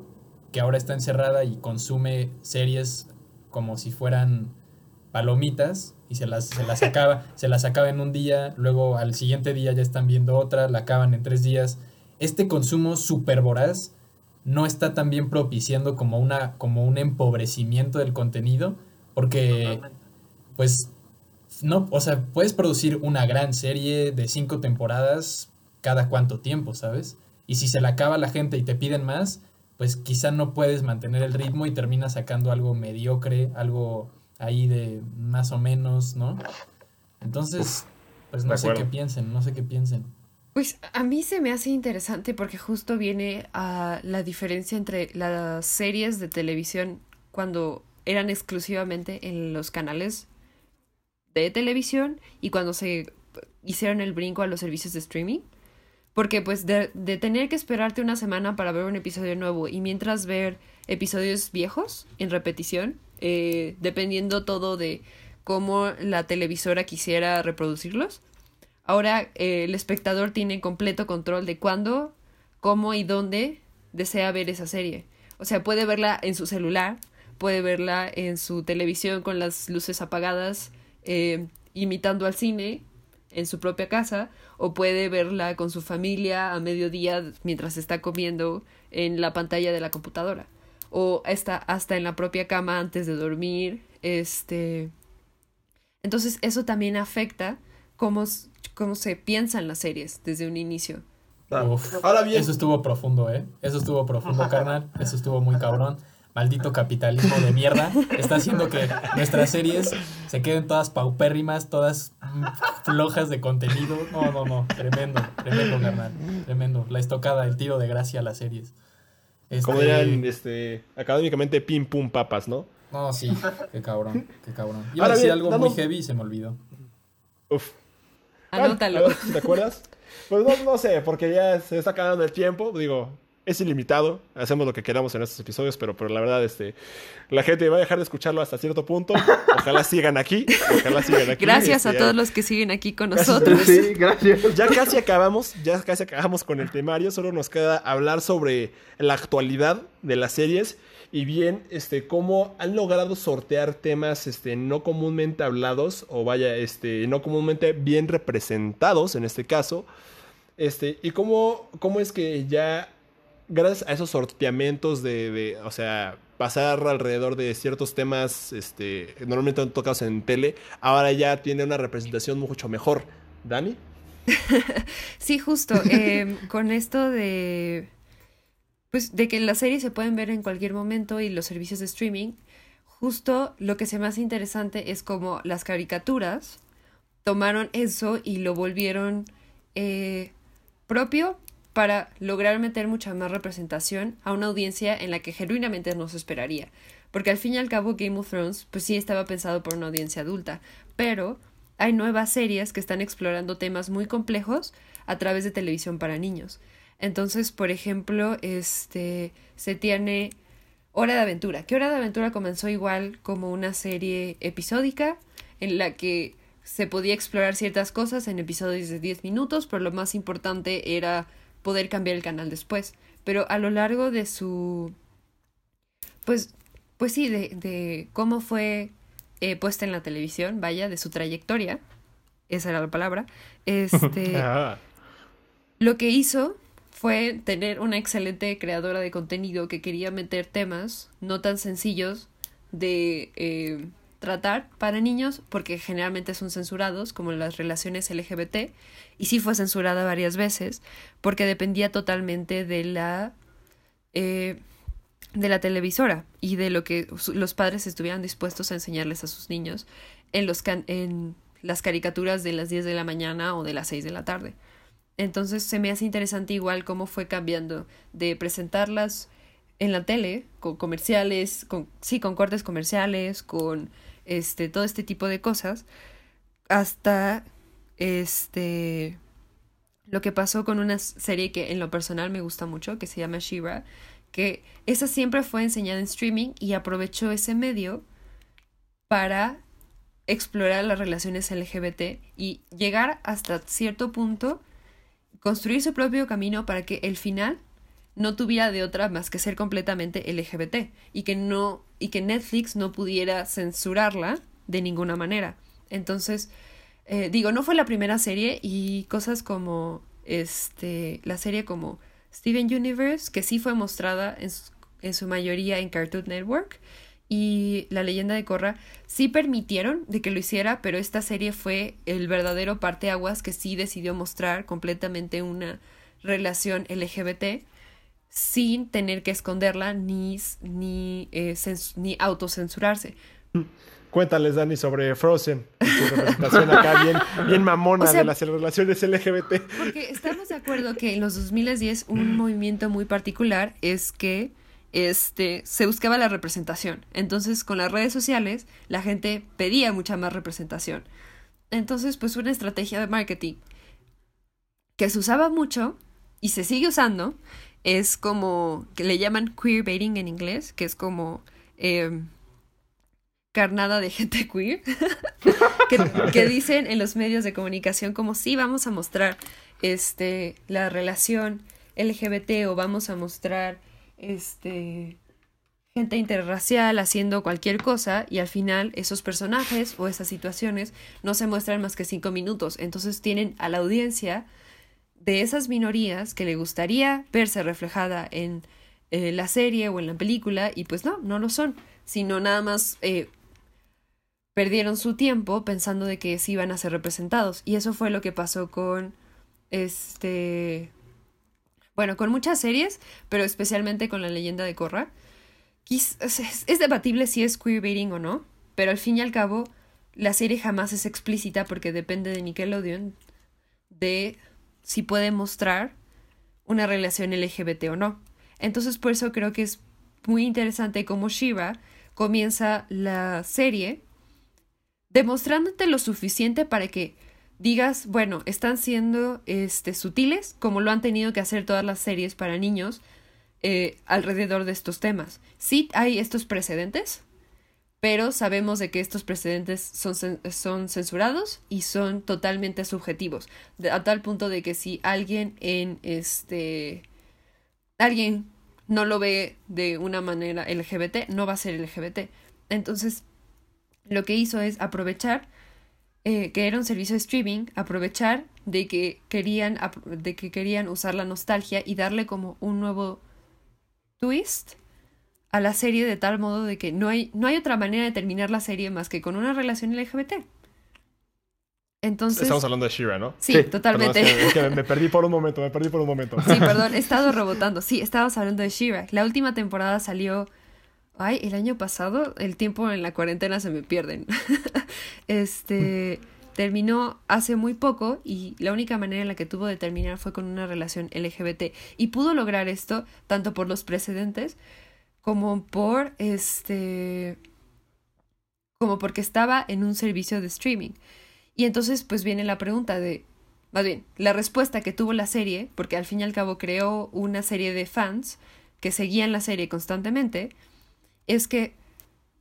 que ahora está encerrada y consume series como si fueran palomitas y se las, se las acaba, se las acaba en un día, luego al siguiente día ya están viendo otra, la acaban en tres días. Este consumo súper voraz no está también propiciando como, una, como un empobrecimiento del contenido, porque pues no, o sea, puedes producir una gran serie de cinco temporadas cada cuánto tiempo, ¿sabes? Y si se la acaba la gente y te piden más, pues quizá no puedes mantener el ritmo y terminas sacando algo mediocre, algo ahí de más o menos, ¿no? Entonces, pues no sé qué piensen, no sé qué piensen.
Pues a mí se me hace interesante porque justo viene a la diferencia entre las series de televisión cuando eran exclusivamente en los canales de televisión y cuando se hicieron el brinco a los servicios de streaming. Porque pues de, tener que esperarte una semana para ver un episodio nuevo y mientras ver episodios viejos en repetición, eh, dependiendo todo de como la televisora quisiera reproducirlos. Ahora eh, el espectador tiene completo control de cuándo, cómo y dónde desea ver esa serie. O sea, puede verla en su celular, puede verla en su televisión con las luces apagadas, eh, imitando al cine en su propia casa, o puede verla con su familia a mediodía mientras está comiendo en la pantalla de la computadora, o hasta, hasta en la propia cama antes de dormir. Este. Entonces, eso también afecta cómo, cómo se piensan las series desde un inicio.
Uf,
Ahora bien,
Eso estuvo profundo, ¿eh? Eso estuvo profundo, carnal. Eso estuvo muy cabrón. Maldito capitalismo de mierda. Está haciendo que nuestras series se queden todas paupérrimas, todas flojas de contenido. No, no, no. Tremendo, tremendo, carnal. Tremendo. La estocada, el tiro de gracia a las series.
como
Este,
dirían este, académicamente, pim pum papas, ¿no?
No, sí. Qué cabrón, qué cabrón. Iba
Ahora
a decir
bien,
algo
dando-
muy heavy y se me olvidó.
Uf.
Anótalo.
¿Te acuerdas? Pues no, no sé, porque ya se está acabando el tiempo. Digo, es ilimitado. Hacemos lo que queramos en estos episodios, pero, pero la verdad, este, la gente va a dejar de escucharlo hasta cierto punto. Ojalá sigan aquí. Ojalá sigan aquí.
Gracias a
Este,
todos los que siguen aquí con
Gracias a
nosotros.
Sí, gracias.
Ya casi acabamos, ya casi acabamos con el temario, solo nos queda hablar sobre la actualidad de las series y bien, este, cómo han logrado sortear temas, este, no comúnmente hablados o vaya, este, no comúnmente bien representados en este caso, este, y cómo, cómo es que ya, gracias a esos sorteamientos de, de, o sea, pasar alrededor de ciertos temas, este, normalmente tocados en tele, ahora ya tiene una representación mucho mejor. ¿Dani?
Sí, justo. eh, con esto de. Pues de que las series se pueden ver en cualquier momento y los servicios de streaming. Justo lo que se me hace interesante es como las caricaturas tomaron eso y lo volvieron eh, propio para lograr meter mucha más representación a una audiencia en la que genuinamente no se esperaría. Porque al fin y al cabo Game of Thrones pues sí estaba pensado por una audiencia adulta, pero hay nuevas series que están explorando temas muy complejos a través de televisión para niños. Entonces, por ejemplo, este se tiene Hora de Aventura, que Hora de Aventura comenzó igual como una serie episódica en la que se podía explorar ciertas cosas en episodios de 10 minutos, pero lo más importante era poder cambiar el canal después. Pero a lo largo de su pues pues sí, de, de cómo fue eh, puesta en la televisión, vaya, de su trayectoria, esa era la palabra, este,
Ah,
lo que hizo fue tener una excelente creadora de contenido que quería meter temas no tan sencillos de eh, tratar para niños, porque generalmente son censurados, como las relaciones LGBT, y sí fue censurada varias veces, porque dependía totalmente de la eh, de la televisora y de lo que los padres estuvieran dispuestos a enseñarles a sus niños en los can- en las caricaturas de las 10 de la mañana o de las 6 de la tarde. Entonces se me hace interesante igual cómo fue cambiando de presentarlas en la tele, con comerciales, con, sí, con cortes comerciales, con este, todo este tipo de cosas, hasta este lo que pasó con una serie que en lo personal me gusta mucho, que se llama She-Ra, que esa siempre fue enseñada en streaming y aprovechó ese medio para explorar las relaciones LGBT y llegar hasta cierto punto, construir su propio camino para que el final no tuviera de otra más que ser completamente LGBT y que no y que Netflix no pudiera censurarla de ninguna manera. Entonces, eh, digo, no fue la primera serie y cosas como este la serie como Steven Universe, que sí fue mostrada en su, en su mayoría en Cartoon Network, y La leyenda de Korra sí permitieron de que lo hiciera, pero esta serie fue el verdadero parteaguas que sí decidió mostrar completamente una relación LGBT sin tener que esconderla ni, ni, eh, ni autocensurarse.
Cuéntales, Dani, sobre Frozen. Su representación acá bien, bien mamona
O sea-
de las relaciones LGBT.
Porque estamos de acuerdo que en los 2010 un movimiento muy particular es que este, se buscaba la representación. Entonces, con las redes sociales, la gente pedía mucha más representación. Entonces, pues una estrategia de marketing que se usaba mucho y se sigue usando es como que le llaman queerbaiting en inglés, que es como em, carnada de gente queer que, que dicen en los medios de comunicación como sí vamos a mostrar este la relación LGBT o vamos a mostrar este gente interracial haciendo cualquier cosa y al final esos personajes o esas situaciones no se muestran más que cinco minutos. Entonces tienen a la audiencia de esas minorías que le gustaría verse reflejada en eh, la serie o en la película y pues no, no lo son, sino nada más eh, perdieron su tiempo pensando de que sí iban a ser representados y eso fue lo que pasó con este bueno, con muchas series, pero especialmente con la leyenda de Korra. Es debatible si es queerbaiting o no, pero al fin y al cabo, la serie jamás es explícita porque depende de Nickelodeon de si puede mostrar una relación LGBT o no. Entonces, por eso creo que es muy interesante cómo Shiva comienza la serie demostrándote lo suficiente para que digas, bueno, están siendo este, sutiles, como lo han tenido que hacer todas las series para niños eh, alrededor de estos temas. Sí hay estos precedentes, pero sabemos de que estos precedentes son, son censurados y son totalmente subjetivos, a tal punto de que si alguien en este alguien no lo ve de una manera LGBT, no va a ser LGBT. Entonces, lo que hizo es aprovechar eh, que era un servicio de streaming, aprovechar de que querían de que querían usar la nostalgia y darle como un nuevo twist a la serie de tal modo de que no hay no hay otra manera de terminar la serie más que con una relación LGBT. Entonces,
Estamos hablando de Shira, ¿no?
sí,
Sí,
Perdón,
totalmente.
es que, es que me perdí por un momento, me perdí por un momento.
Sí, perdón, he estado rebotando. Sí, estábamos hablando de She-Ra. La última temporada salió. Ay, el año pasado. El tiempo en la cuarentena se me pierden. este. Terminó hace muy poco y la única manera en la que tuvo de terminar fue con una relación LGBT. Y pudo lograr esto tanto por los precedentes como por este. como porque estaba en un servicio de streaming. Y entonces, pues viene la pregunta de más bien, la respuesta que tuvo la serie, porque al fin y al cabo creó una serie de fans que seguían la serie constantemente, es que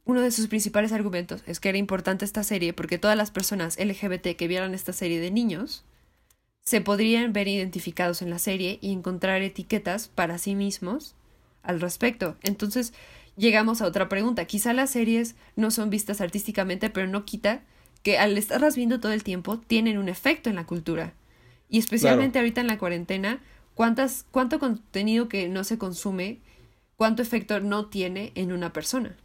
uno de sus principales argumentos es que era importante esta serie porque todas las personas LGBT que vieran esta serie de niños se podrían ver identificados en la serie y encontrar etiquetas para sí mismos al respecto. Entonces, llegamos a otra pregunta. Quizá las series no son vistas artísticamente, pero no quita que al estarlas viendo todo el tiempo tienen un efecto en la cultura. Y especialmente ahorita en la cuarentena, ¿cuántas, ¿cuánto contenido que no se consume, cuánto efecto no tiene en una persona?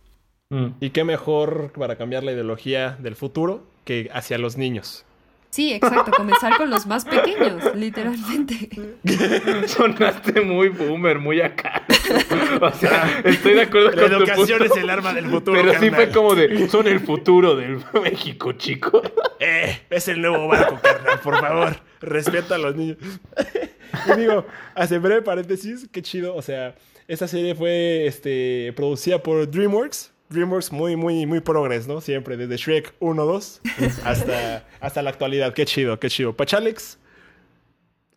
Mm.
Y qué mejor para cambiar la ideología del futuro que hacia los niños.
Sí, exacto, comenzar con los más pequeños, literalmente.
Sonaste muy boomer, muy acá. O sea, estoy de acuerdo
La
con tu
educación
punto.
es el arma del futuro.
Pero sí
carnal.
fue como de, son el futuro del México, chico.
Eh, es el nuevo barco, carnal, por favor. Respeta a los niños. y digo, hace breve paréntesis, qué chido. O sea, esta serie fue este, producida por DreamWorks. DreamWorks muy, muy, muy progres, ¿no? Siempre, desde Shrek 1, 2 hasta, hasta la actualidad. Qué chido, qué chido. Pachalex.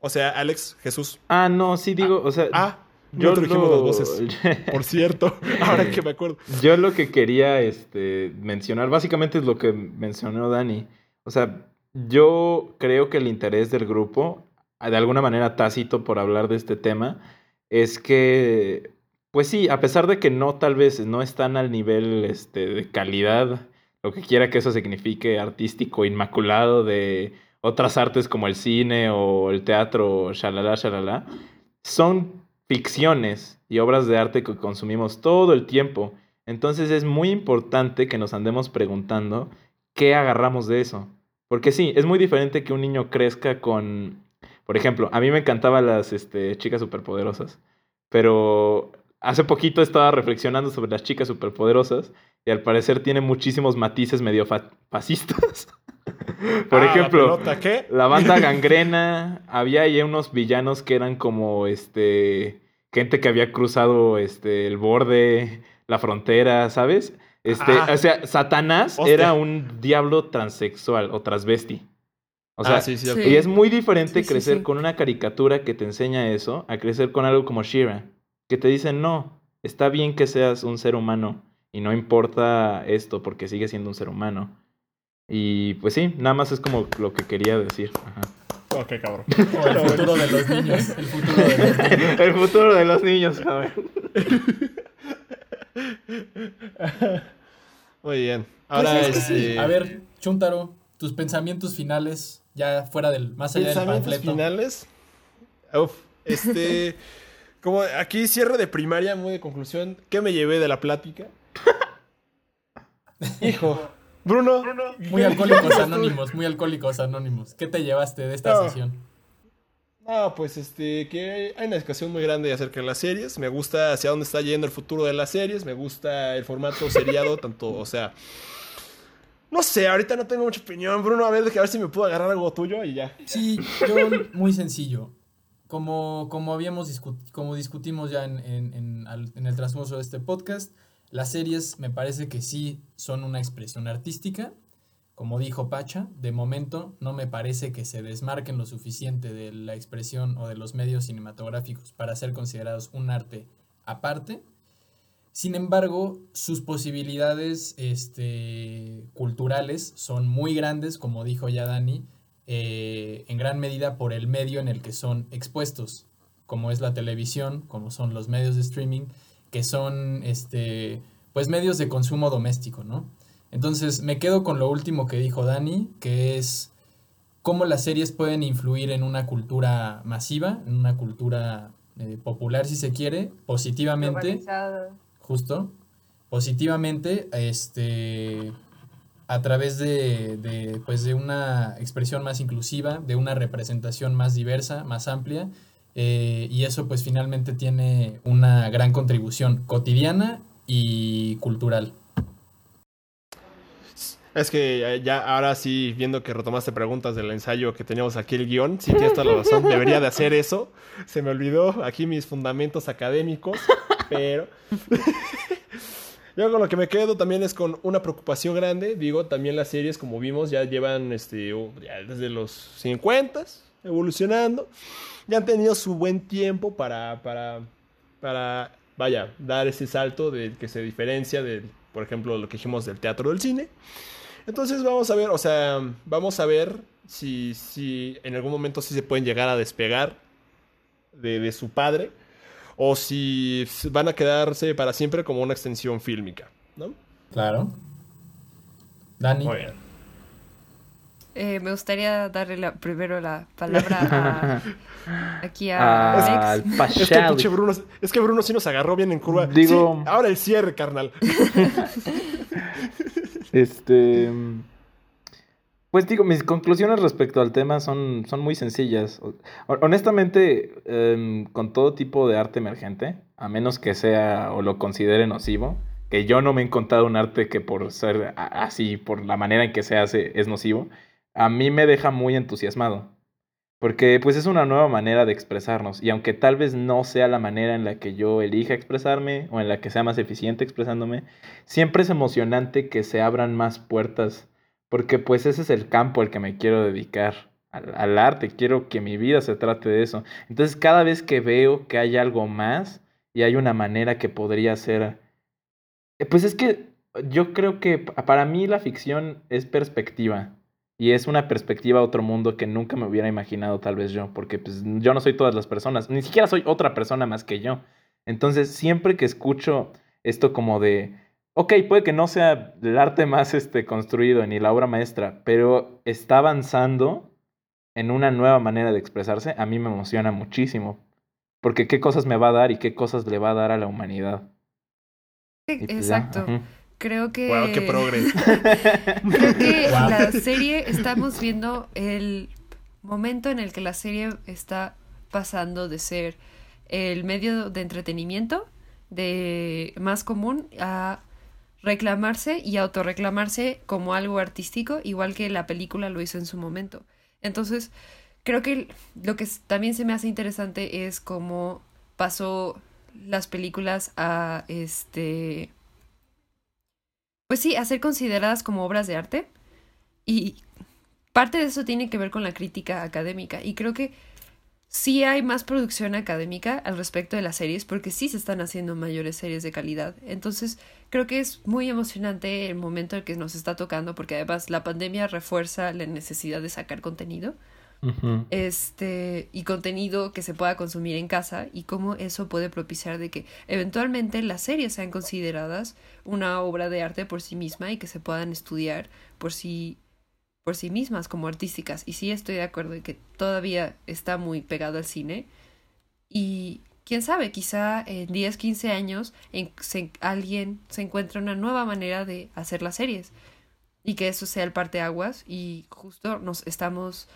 O sea, Alex, Jesús.
Ah, no, sí digo, o sea,
Ah,
yo
no te dijimos
lo-
las voces. Por cierto, ahora que me acuerdo.
Yo lo que quería este, mencionar, básicamente es lo que mencionó Dani. O sea, yo creo que el interés del grupo, de alguna manera tácito por hablar de este tema, es que, pues sí, a pesar de que no tal vez no están al nivel este, de calidad, lo que quiera que eso signifique, artístico, inmaculado de otras artes como el cine o el teatro, shalala, shalala, son ficciones y obras de arte que consumimos todo el tiempo. Entonces es muy importante que nos andemos preguntando qué agarramos de eso. Porque sí, es muy diferente que un niño crezca con... Por ejemplo, a mí me encantaban las este, chicas superpoderosas, pero hace poquito estaba reflexionando sobre las chicas superpoderosas y al parecer tiene muchísimos matices medio fa- fascistas. Por
Ah, la
ejemplo,
pelota, ¿qué?
la banda gangrena, había ahí unos villanos que eran como este gente que había cruzado este el borde, la frontera, ¿sabes? Este,
Ah.
o sea, Satanás
Hostia.
era un diablo transexual o transvesti. O sea,
ah, sí, sí,
Sí.
y es muy diferente
Sí, sí,
crecer
sí.
con una caricatura que te enseña eso a crecer con algo como Shira, que te dice, "No, está bien que seas un ser humano y no importa esto porque sigue siendo un ser humano. Y pues sí, nada más es como lo que quería decir. Ajá.
Ok, cabrón.
O el futuro de los niños. El futuro de los niños.
El futuro de los niños, cabrón.
Muy bien.
Pues
Ahora,
es que sí.
este,
A ver, Chuntaro, tus pensamientos finales, ya fuera del, más allá del
pensamientos
panfleto.
finales. Uf, este, como aquí cierre de primaria, muy de conclusión. ¿Qué me llevé de la plática? Hijo, Bruno.
Muy alcohólicos anónimos, muy alcohólicos anónimos. ¿Qué te llevaste de esta
No.
sesión?
No, pues este, que hay una discusión muy grande acerca de las series. Me gusta hacia dónde está yendo el futuro de las series. Me gusta el formato seriado, tanto, o sea. No sé, ahorita no tengo mucha opinión, Bruno. A ver, deja ver si me puedo agarrar algo tuyo y ya.
Sí, yo muy sencillo. Como, como habíamos discu- como discutimos ya en, en- en el transcurso de este podcast, las series me parece que sí son una expresión artística. Como dijo Pacha, de momento no me parece que se desmarquen lo suficiente de la expresión o de los medios cinematográficos para ser considerados un arte aparte. Sin embargo, sus posibilidades este, culturales son muy grandes, como dijo ya Dani, eh, en gran medida por el medio en el que son expuestos, como es la televisión, como son los medios de streaming, que son este, pues medios de consumo doméstico, ¿no? Entonces me quedo con lo último que dijo Dani, que es cómo las series pueden influir en una cultura masiva, en una cultura eh, popular si se quiere, positivamente. Justo, positivamente, este, a través de, de, pues, de una expresión más inclusiva, de una representación más diversa, más amplia, eh, y eso pues finalmente tiene una gran contribución cotidiana y cultural.
Es que ya ahora sí, viendo que retomaste preguntas del ensayo que teníamos aquí el guion, sí tienes toda la razón, debería de hacer eso. Se me olvidó aquí mis fundamentos académicos, pero yo con lo que me quedo también es con una preocupación grande. Digo, también las series, como vimos, ya llevan este, desde los 50 evolucionando. Ya han tenido su buen tiempo para, para, para, vaya, dar ese salto de que se diferencia de, por ejemplo, lo que dijimos del teatro del cine. Entonces vamos a ver, o sea, vamos a ver si, si en algún momento sí se pueden llegar a despegar de, de su padre o si van a quedarse para siempre como una extensión fílmica, ¿no?
Claro. Dani.
Muy bien.
Eh, me gustaría darle la- primero la palabra a- aquí a
Al
Alex.
Es que pinche Bruno, es que Bruno sí nos agarró bien en curva.
Digo-
Sí, ahora el cierre, carnal.
Este. Pues digo, mis conclusiones respecto al tema son, son muy sencillas. Honestamente, em, con todo tipo de arte emergente, a menos que sea o lo considere nocivo, que yo no me he encontrado un arte que por ser así, por la manera en que se hace, es nocivo, a mí me deja muy entusiasmado. Porque pues es una nueva manera de expresarnos. Y aunque tal vez no sea la manera en la que yo elija expresarme o en la que sea más eficiente expresándome, siempre es emocionante que se abran más puertas, porque pues ese es el campo al que me quiero dedicar, al, arte, quiero que mi vida se trate de eso. Entonces cada vez que veo que hay algo más y hay una manera que podría ser... eh, Pues es que yo creo que pa- para mí la ficción es perspectiva. Y es una perspectiva a otro mundo que nunca me hubiera imaginado tal vez yo, porque pues yo no soy todas las personas, ni siquiera soy otra persona más que yo. Entonces, siempre que escucho esto como de, ok, puede que no sea el arte más este, construido ni la obra maestra, pero está avanzando en una nueva manera de expresarse, a mí me emociona muchísimo. Porque qué cosas me va a dar y qué cosas le va a dar a la humanidad. Pues
Exacto. Creo que.
Wow, qué progre.
Creo que
Wow.
la serie estamos viendo el momento en el que la serie está pasando de ser el medio de entretenimiento de más común a reclamarse y autorreclamarse como algo artístico, igual que la película lo hizo en su momento. Entonces, creo que lo que también se me hace interesante es cómo pasó las películas a este pues sí, a ser consideradas como obras de arte. Y parte de eso tiene que ver con la crítica académica. Y creo que sí hay más producción académica al respecto de las series, porque sí se están haciendo mayores series de calidad. Entonces, creo que es muy emocionante el momento en que nos está tocando, porque además la pandemia refuerza la necesidad de sacar contenido. Este, y contenido que se pueda consumir en casa y cómo eso puede propiciar de que eventualmente las series sean consideradas una obra de arte por sí misma y que se puedan estudiar por sí por sí mismas como artísticas. Y sí estoy de acuerdo en que todavía está muy pegado al cine. Y quién sabe, quizá en 10, 15 años en- se- alguien se encuentre una nueva manera de hacer las series. Y que eso sea el parteaguas. Y justo nos estamos.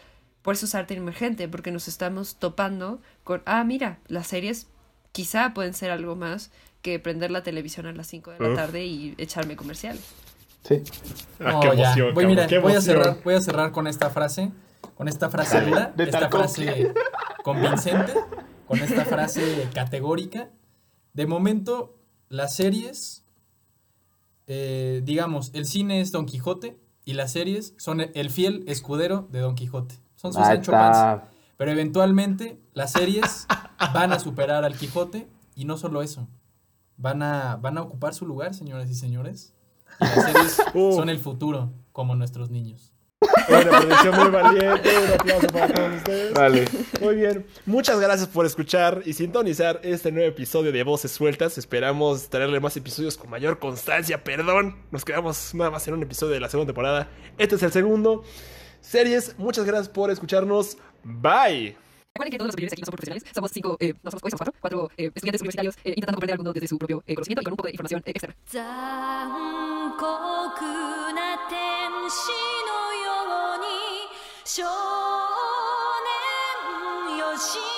Por eso es arte emergente, porque nos estamos topando con. Ah, mira, las series quizá pueden ser algo más que prender la televisión a las 5 de la
Uf.
tarde y echarme comerciales.
Sí.
Ah,
No,
qué
ya.
emoción,
Voy,
cabrón,
mira,
qué
voy a cerrar, voy a cerrar con esta frase, con esta frase dura,
de
esta frase convincente, con esta frase categórica. De momento, las series, eh, digamos, el cine es Don Quijote y las series son el fiel escudero de Don Quijote. Son sus Sancho Panza.
está.
Pero eventualmente las series van a superar al Quijote y no solo eso. Van a, van a ocupar su lugar, señoras y señores. Y las series
Uh.
son el futuro, como nuestros niños.
Una predicción muy valiente. Un aplauso para todos ustedes.
Vale.
Muy bien. Muchas gracias por escuchar y sintonizar este nuevo episodio de Voces Sueltas. Esperamos traerle más episodios con mayor constancia. Perdón, nos quedamos nada más en un episodio de la segunda temporada. Este es el segundo. Series, muchas gracias por escucharnos. Bye.
Recuerden que todos los oyentes aquí no somos profesionales, somos cinco, eh, no somos, hoy somos cuatro, cuatro eh, estudiantes universitarios eh, intentando comprender al mundo desde su propio eh, conocimiento y con un poco de información eh, externa.
少年よし